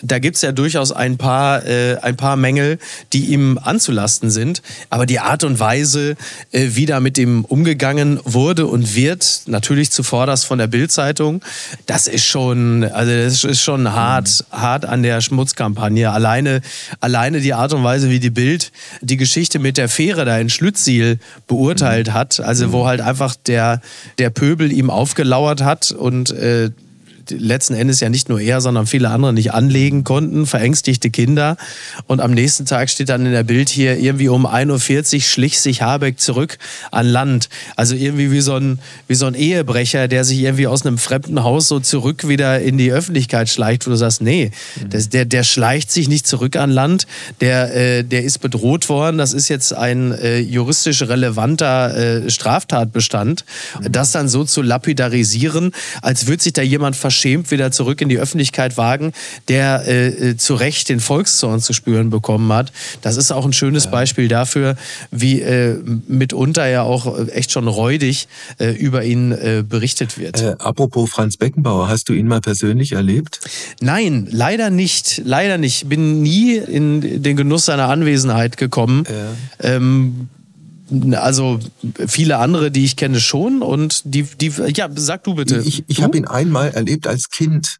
da gibt's ja durchaus ein paar, äh, ein paar Mängel, die ihm anzulasten sind. Aber die Art und Weise, äh, wie da mit ihm umgegangen wurde und wird, natürlich zuvorderst von der Bildzeitung, das ist schon, also das ist schon hart, mhm. hart an der Schmutzkampagne. Alleine, alleine die Art und Weise, wie die Bild die Geschichte mit der Fähre da in Schlütziel beurteilt mhm. hat, also wo halt einfach der, der Pöbel ihm aufgelauert hat und äh, letzten Endes ja nicht nur er, sondern viele andere nicht anlegen konnten, verängstigte Kinder. Und am nächsten Tag steht dann in der Bild hier, irgendwie um 1.40 Uhr schlich sich Habeck zurück an Land. Also irgendwie wie so ein, wie so ein Ehebrecher, der sich irgendwie aus einem fremden Haus so zurück wieder in die Öffentlichkeit schleicht, wo du sagst, nee, mhm. das, der, der schleicht sich nicht zurück an Land, der, äh, der ist bedroht worden. Das ist jetzt ein äh, juristisch relevanter äh, Straftatbestand. Mhm. Das dann so zu lapidarisieren, als würde sich da jemand verschwenden verschämt wieder zurück in die Öffentlichkeit wagen, der äh, äh, zu Recht den Volkszorn zu spüren bekommen hat. Das ist auch ein schönes ja. Beispiel dafür, wie äh, mitunter ja auch echt schon räudig äh, über ihn äh, berichtet wird. Äh, apropos Franz Beckenbauer, hast du ihn mal persönlich erlebt? Nein, leider nicht. Leider nicht. Bin nie in den Genuss seiner Anwesenheit gekommen. Ja. Ähm, also viele andere, die ich kenne, schon. Und die, die, ja, sag du bitte. Ich, ich habe ihn einmal erlebt als Kind.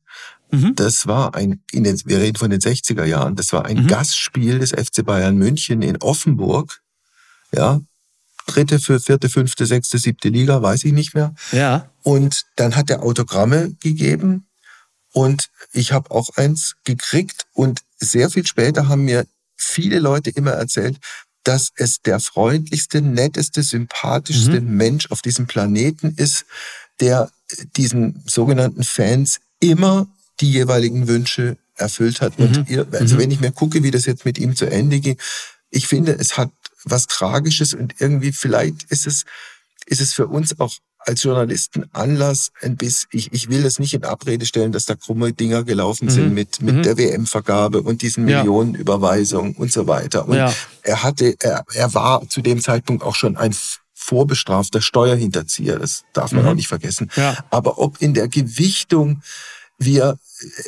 Mhm. Das war ein, in den, wir reden von den 60er Jahren, das war ein mhm. Gastspiel des FC Bayern München in Offenburg. Ja, dritte, vierte, fünfte, sechste, siebte Liga, weiß ich nicht mehr. Ja. Und dann hat er Autogramme gegeben und ich habe auch eins gekriegt und sehr viel später haben mir viele Leute immer erzählt, dass es der freundlichste, netteste, sympathischste mhm. Mensch auf diesem Planeten ist, der diesen sogenannten Fans immer die jeweiligen Wünsche erfüllt hat. Mhm. Und ihr, also mhm. wenn ich mir gucke, wie das jetzt mit ihm zu Ende geht, ich finde, es hat was Tragisches und irgendwie vielleicht ist es, ist es für uns auch als Journalisten Anlass, ein bisschen, ich, ich will das nicht in Abrede stellen, dass da krumme Dinger gelaufen mhm. sind mit, mit mhm. der WM-Vergabe und diesen ja. Millionenüberweisungen und so weiter. Und ja. er hatte, er, er war zu dem Zeitpunkt auch schon ein vorbestrafter Steuerhinterzieher, das darf man mhm. auch nicht vergessen. Ja. Aber ob in der Gewichtung wir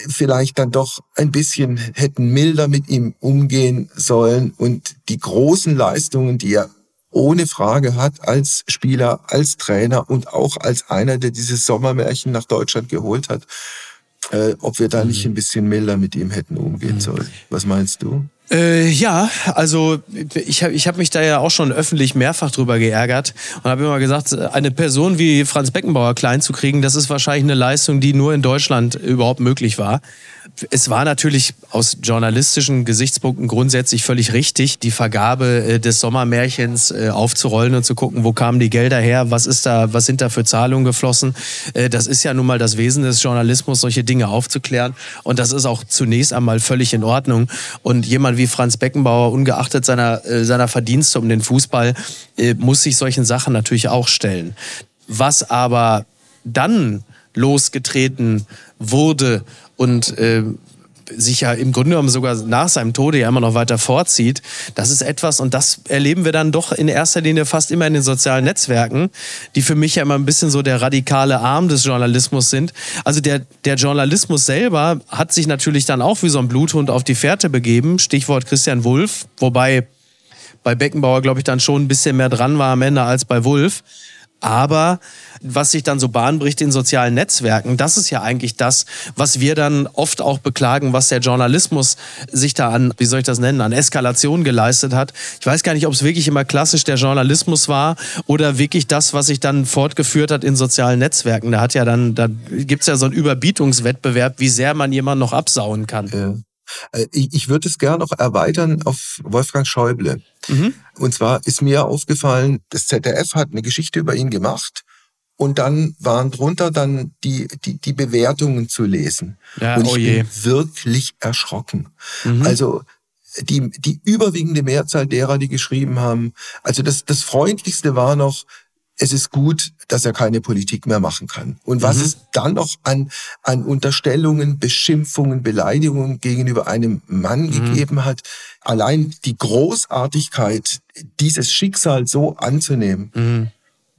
vielleicht dann doch ein bisschen hätten milder mit ihm umgehen sollen und die großen Leistungen, die er ohne Frage hat als Spieler, als Trainer und auch als einer, der dieses Sommermärchen nach Deutschland geholt hat, äh, ob wir da nicht mhm. ein bisschen milder mit ihm hätten umgehen mhm. sollen. Was meinst du? Äh, ja, also ich habe ich hab mich da ja auch schon öffentlich mehrfach drüber geärgert und habe immer gesagt, eine Person wie Franz Beckenbauer klein zu kriegen, das ist wahrscheinlich eine Leistung, die nur in Deutschland überhaupt möglich war es war natürlich aus journalistischen Gesichtspunkten grundsätzlich völlig richtig, die Vergabe äh, des Sommermärchens äh, aufzurollen und zu gucken, wo kamen die Gelder her, was ist da, was sind da für Zahlungen geflossen. Äh, das ist ja nun mal das Wesen des Journalismus, solche Dinge aufzuklären. Und das ist auch zunächst einmal völlig in Ordnung. Und jemand wie Franz Beckenbauer, ungeachtet seiner, seiner Verdienste um den Fußball, muss sich solchen Sachen natürlich auch stellen. Was aber dann losgetreten wurde und äh, sich ja im Grunde genommen sogar nach seinem Tode ja immer noch weiter vorzieht. Das ist etwas, und das erleben wir dann doch in erster Linie fast immer in den sozialen Netzwerken, die für mich ja immer ein bisschen so der radikale Arm des Journalismus sind. Also der, der Journalismus selber hat sich natürlich dann auch wie so ein Bluthund auf die Fährte begeben. Stichwort Christian Wulff, wobei bei Beckenbauer, glaube ich, dann schon ein bisschen mehr dran war am Ende als bei Wulff. Aber was sich dann so bahnbricht in sozialen Netzwerken, das ist ja eigentlich das, was wir dann oft auch beklagen, was der Journalismus sich da an, wie soll ich das nennen, an Eskalation geleistet hat. Ich weiß gar nicht, ob es wirklich immer klassisch der Journalismus war oder wirklich das, was sich dann fortgeführt hat in sozialen Netzwerken. Da hat ja dann, da gibt's ja so einen Überbietungswettbewerb, wie sehr man jemanden noch absauen kann. Äh, ich würde es gerne noch erweitern auf Wolfgang Schäuble. Mhm. Und zwar ist mir aufgefallen, das ZDF hat eine Geschichte über ihn gemacht und dann waren drunter dann die, die, die Bewertungen zu lesen. Ja, und ich oh bin wirklich erschrocken. Mhm. Also die, die überwiegende Mehrzahl derer, die geschrieben haben, also das, das Freundlichste war noch, es ist gut, dass er keine Politik mehr machen kann. Und was mhm. es dann noch an, an Unterstellungen, Beschimpfungen, Beleidigungen gegenüber einem Mann mhm. gegeben hat, allein die Großartigkeit, dieses Schicksal so anzunehmen, mhm.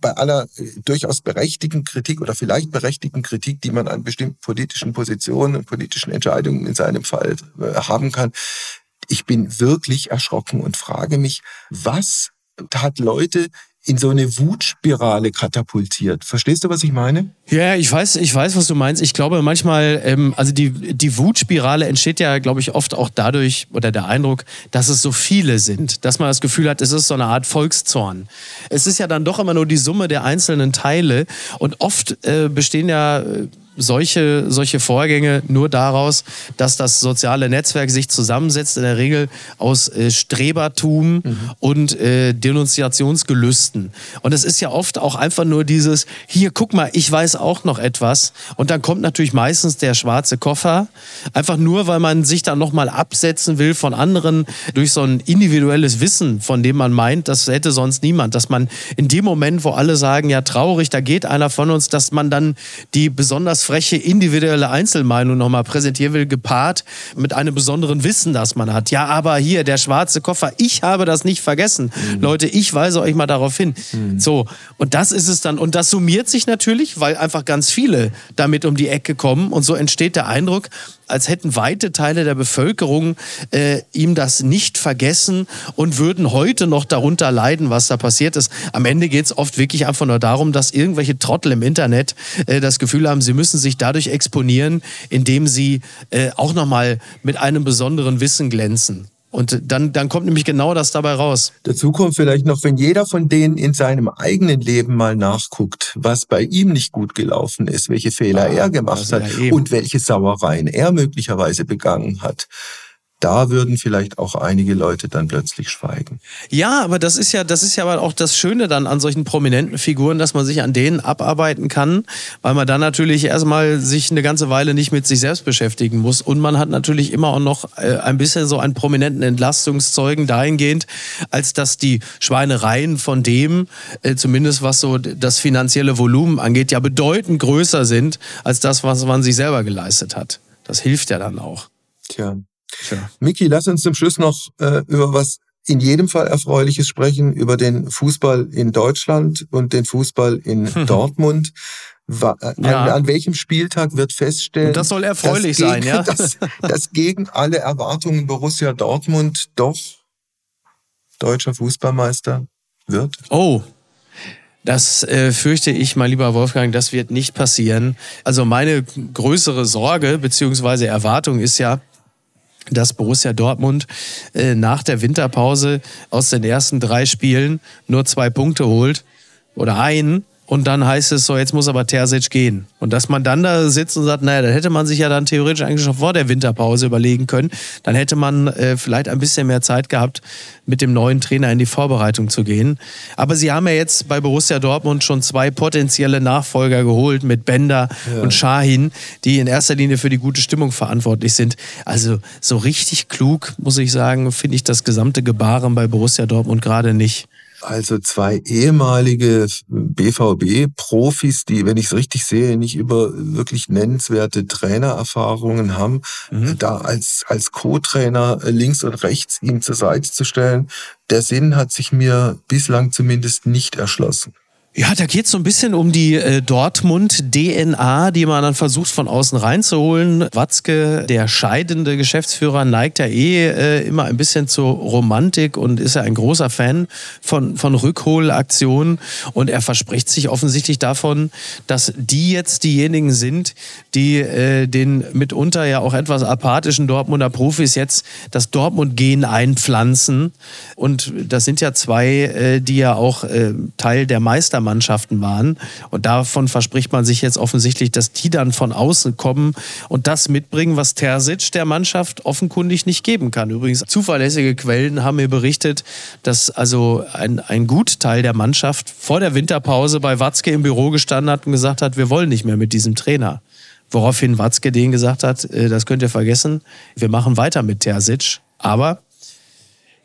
bei aller äh, durchaus berechtigten Kritik oder vielleicht berechtigten Kritik, die man an bestimmten politischen Positionen und politischen Entscheidungen in seinem Fall äh, haben kann, ich bin wirklich erschrocken und frage mich, was hat Leute in so eine Wutspirale katapultiert. Verstehst du, was ich meine? Ja, ich weiß, ich weiß, was du meinst. Ich glaube manchmal, ähm, also die, die Wutspirale entsteht ja, glaube ich, oft auch dadurch oder der Eindruck, dass es so viele sind, dass man das Gefühl hat, es ist so eine Art Volkszorn. Es ist ja dann doch immer nur die Summe der einzelnen Teile und oft äh, bestehen ja äh, solche, solche Vorgänge nur daraus, dass das soziale Netzwerk sich zusammensetzt, in der Regel aus äh, Strebertum mhm. und äh, Denunziationsgelüsten. Und es ist ja oft auch einfach nur dieses, hier, guck mal, ich weiß auch noch etwas. Und dann kommt natürlich meistens der schwarze Koffer, einfach nur, weil man sich dann nochmal absetzen will von anderen durch so ein individuelles Wissen, von dem man meint, das hätte sonst niemand. Dass man in dem Moment, wo alle sagen, ja, traurig, da geht einer von uns, dass man dann die besonders freche individuelle Einzelmeinung nochmal präsentieren will, gepaart mit einem besonderen Wissen, das man hat. Ja, aber hier, der schwarze Koffer, ich habe das nicht vergessen. Mhm. Leute, ich weise euch mal darauf hin. Mhm. So, und das ist es dann. Und das summiert sich natürlich, weil einfach ganz viele damit um die Ecke kommen. Und so entsteht der Eindruck, als hätten weite Teile der Bevölkerung äh, ihm das nicht vergessen und würden heute noch darunter leiden, was da passiert ist. Am Ende geht es oft wirklich einfach nur darum, dass irgendwelche Trottel im Internet äh, das Gefühl haben, sie müssen sich dadurch exponieren, indem sie äh, auch nochmal mit einem besonderen Wissen glänzen. Und dann, dann kommt nämlich genau das dabei raus. Dazu kommt vielleicht noch, wenn jeder von denen in seinem eigenen Leben mal nachguckt, was bei ihm nicht gut gelaufen ist, welche Fehler ah, er gemacht hat ja und welche Sauereien er möglicherweise begangen hat da würden vielleicht auch einige Leute dann plötzlich schweigen. Ja, aber das ist ja, das ist ja aber auch das Schöne dann an solchen prominenten Figuren, dass man sich an denen abarbeiten kann, weil man dann natürlich erstmal sich eine ganze Weile nicht mit sich selbst beschäftigen muss. Und man hat natürlich immer auch noch äh, ein bisschen so einen prominenten Entlastungszeugen dahingehend, als dass die Schweinereien von dem, äh, zumindest was so das finanzielle Volumen angeht, ja bedeutend größer sind als das, was man sich selber geleistet hat. Das hilft ja dann auch. Tja. Tja. Miki, lass uns zum Schluss noch äh, über was in jedem Fall Erfreuliches sprechen, über den Fußball in Deutschland und den Fußball in Dortmund. Äh, ja. an, an, welchem Spieltag wird feststellen, das soll erfreulich dass sein, ja? dass, dass gegen alle Erwartungen Borussia Dortmund doch deutscher Fußballmeister wird? Oh, das äh, fürchte ich, mein lieber Wolfgang, das wird nicht passieren. Also meine größere Sorge bzw. Erwartung ist ja, dass Borussia Dortmund äh, nach der Winterpause aus den ersten drei Spielen nur zwei Punkte holt oder einen und dann heißt es so, jetzt muss aber Terzic gehen. Und dass man dann da sitzt und sagt, naja, da hätte man sich ja dann theoretisch eigentlich schon vor der Winterpause überlegen können. Dann hätte man äh, vielleicht ein bisschen mehr Zeit gehabt, mit dem neuen Trainer in die Vorbereitung zu gehen. Aber sie haben ja jetzt bei Borussia Dortmund schon zwei potenzielle Nachfolger geholt mit Bender ja. und Shahin, die in erster Linie für die gute Stimmung verantwortlich sind. Also so richtig klug, muss ich sagen, finde ich das gesamte Gebaren bei Borussia Dortmund gerade nicht. Also zwei ehemalige BVB-Profis, die, wenn ich es richtig sehe, nicht über wirklich nennenswerte Trainererfahrungen haben, mhm. da als, als Co-Trainer links und rechts ihm zur Seite zu stellen, der Sinn hat sich mir bislang zumindest nicht erschlossen. Ja, da geht es so ein bisschen um die äh, Dortmund-DNA, die man dann versucht von außen reinzuholen. Watzke, der scheidende Geschäftsführer, neigt ja eh äh, immer ein bisschen zur Romantik und ist ja ein großer Fan von, von Rückholaktionen. Und er verspricht sich offensichtlich davon, dass die jetzt diejenigen sind, die äh, den mitunter ja auch etwas apathischen Dortmunder Profis jetzt das Dortmund-Gen einpflanzen. Und das sind ja zwei, äh, die ja auch äh, Teil der Meister Mannschaften waren. Und davon verspricht man sich jetzt offensichtlich, dass die dann von außen kommen und das mitbringen, was Terzic der Mannschaft offenkundig nicht geben kann. Übrigens, zuverlässige Quellen haben mir berichtet, dass also ein, ein Gutteil der Mannschaft vor der Winterpause bei Watzke im Büro gestanden hat und gesagt hat, wir wollen nicht mehr mit diesem Trainer. Woraufhin Watzke denen gesagt hat, äh, das könnt ihr vergessen, wir machen weiter mit Terzic. Aber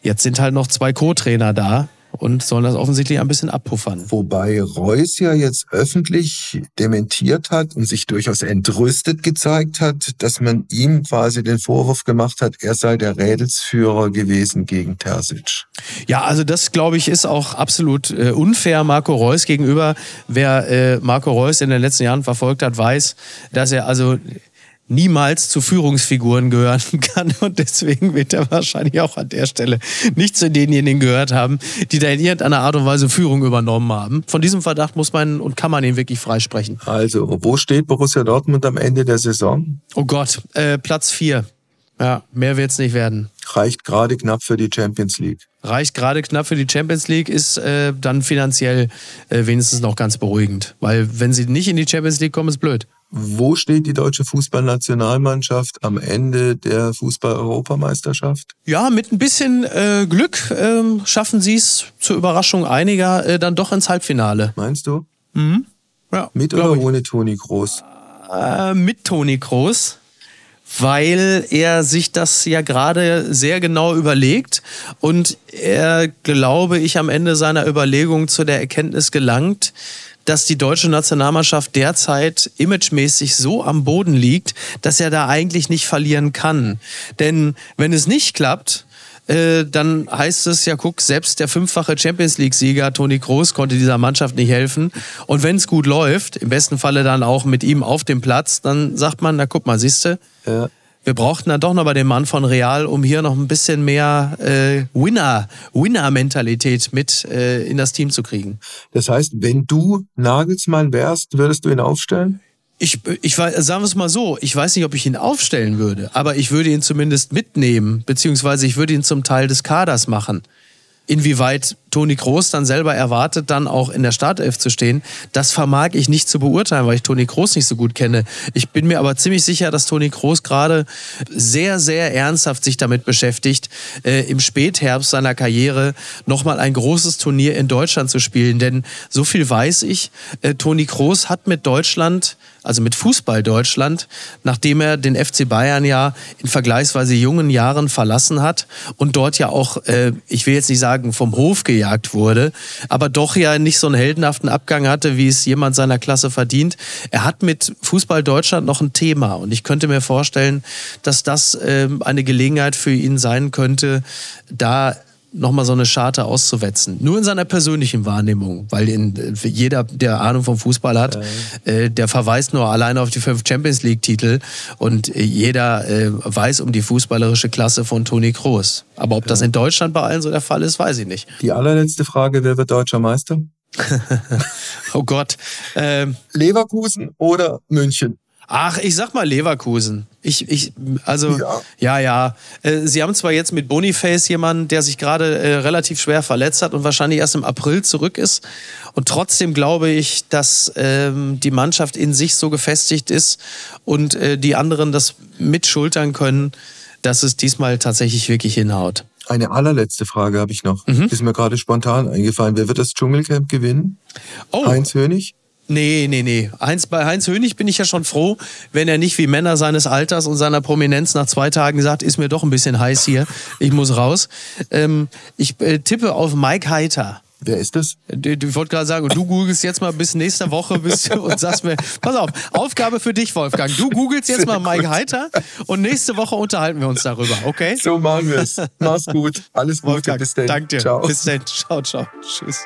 jetzt sind halt noch zwei Co-Trainer da und sollen das offensichtlich ein bisschen abpuffern. Wobei Reus ja jetzt öffentlich dementiert hat und sich durchaus entrüstet gezeigt hat, dass man ihm quasi den Vorwurf gemacht hat, er sei der Rädelsführer gewesen gegen Terzic. Ja, also das glaube ich ist auch absolut äh, unfair Marco Reus gegenüber. Wer äh, Marco Reus in den letzten Jahren verfolgt hat, weiß, dass er also niemals zu Führungsfiguren gehören kann und deswegen wird er wahrscheinlich auch an der Stelle nicht zu denjenigen gehört haben, die da in irgendeiner Art und Weise Führung übernommen haben. Von diesem Verdacht muss man und kann man ihn wirklich freisprechen. Also, wo steht Borussia Dortmund am Ende der Saison? Oh Gott, äh, Platz 4. Ja, mehr wird es nicht werden. Reicht gerade knapp für die Champions League. Reicht gerade knapp für die Champions League, ist äh, dann finanziell äh, wenigstens noch ganz beruhigend. Weil wenn sie nicht in die Champions League kommen, ist blöd. Wo steht die deutsche Fußballnationalmannschaft am Ende der Fußball-Europameisterschaft? Ja, mit ein bisschen äh, Glück äh, schaffen sie es zur Überraschung einiger äh, dann doch ins Halbfinale. Meinst du? Mhm. Ja, mit oder ohne Toni Groß? Äh, mit Toni Groß weil er sich das ja gerade sehr genau überlegt und er, glaube ich, am Ende seiner Überlegung zu der Erkenntnis gelangt, dass die deutsche Nationalmannschaft derzeit imagemäßig so am Boden liegt, dass er da eigentlich nicht verlieren kann. Denn wenn es nicht klappt, äh, dann heißt es ja, guck, selbst der fünffache Champions League-Sieger Toni Kroos konnte dieser Mannschaft nicht helfen. Und wenn es gut läuft, im besten Falle dann auch mit ihm auf dem Platz, dann sagt man, na guck mal, siehste, ja wir brauchten dann doch noch bei dem Mann von Real, um hier noch ein bisschen mehr äh, Winner, Winner-Mentalität mit äh, in das Team zu kriegen. Das heißt, wenn du Nagelsmann wärst, würdest du ihn aufstellen? Ich, ich sagen wir es mal so, ich weiß nicht, ob ich ihn aufstellen würde, aber ich würde ihn zumindest mitnehmen, beziehungsweise ich würde ihn zum Teil des Kaders machen. Inwieweit Toni Kroos dann selber erwartet, dann auch in der Startelf zu stehen, das vermag ich nicht zu beurteilen, weil ich Toni Kroos nicht so gut kenne. Ich bin mir aber ziemlich sicher, dass Toni Kroos gerade sehr, sehr ernsthaft sich damit beschäftigt, äh, im Spätherbst seiner Karriere nochmal ein großes Turnier in Deutschland zu spielen. Denn so viel weiß ich, äh, Toni Kroos hat mit Deutschland also mit Fußball Deutschland, nachdem er den FC Bayern ja in vergleichsweise jungen Jahren verlassen hat und dort ja auch, äh, ich will jetzt nicht sagen, vom Hof gejagt wurde, aber doch ja nicht so einen heldenhaften Abgang hatte, wie es jemand seiner Klasse verdient. Er hat mit Fußball Deutschland noch ein Thema und ich könnte mir vorstellen, dass das äh, eine Gelegenheit für ihn sein könnte, da nochmal so eine Scharte auszuwetzen. Nur in seiner persönlichen Wahrnehmung, weil in, jeder, der Ahnung vom Fußball hat, äh, der verweist nur alleine auf die fünf Champions League-Titel und äh, jeder äh, weiß um die fußballerische Klasse von Toni Kroos. Aber ob das in Deutschland bei allen so der Fall ist, weiß ich nicht. Die allerletzte Frage, wer wird deutscher Meister? oh Gott. Ähm, Leverkusen oder München? Ach, ich sag mal Leverkusen. Ich, ich, also, ja, ja. ja. Äh, Sie haben zwar jetzt mit Boniface jemanden, der sich gerade äh, relativ schwer verletzt hat und wahrscheinlich erst im April zurück ist. Und trotzdem glaube ich, dass ähm, die Mannschaft in sich so gefestigt ist und äh, die anderen das mitschultern können, dass es diesmal tatsächlich wirklich hinhaut. Eine allerletzte Frage habe ich noch. Mhm. Ist mir gerade spontan eingefallen. Wer wird das Dschungelcamp gewinnen? Oh. Heinz Hönig? Nee, nee, nee. Heinz, bei Heinz Hönig bin ich ja schon froh, wenn er nicht wie Männer seines Alters und seiner Prominenz nach zwei Tagen sagt, ist mir doch ein bisschen heiß hier, ich muss raus. Ähm, ich äh, tippe auf Mike Heiter. Wer ist das? Ich wollte gerade sagen, du googelst jetzt mal bis nächste Woche bis, und sagst mir, pass auf, Aufgabe für dich, Wolfgang. Du googelst jetzt Sehr mal Mike gut. Heiter und nächste Woche unterhalten wir uns darüber, okay? So machen wir es. Mach's gut. Alles Gute. Wolfgang, bis dann. Danke dir. Ciao. Bis dann. Ciao, ciao. Tschüss.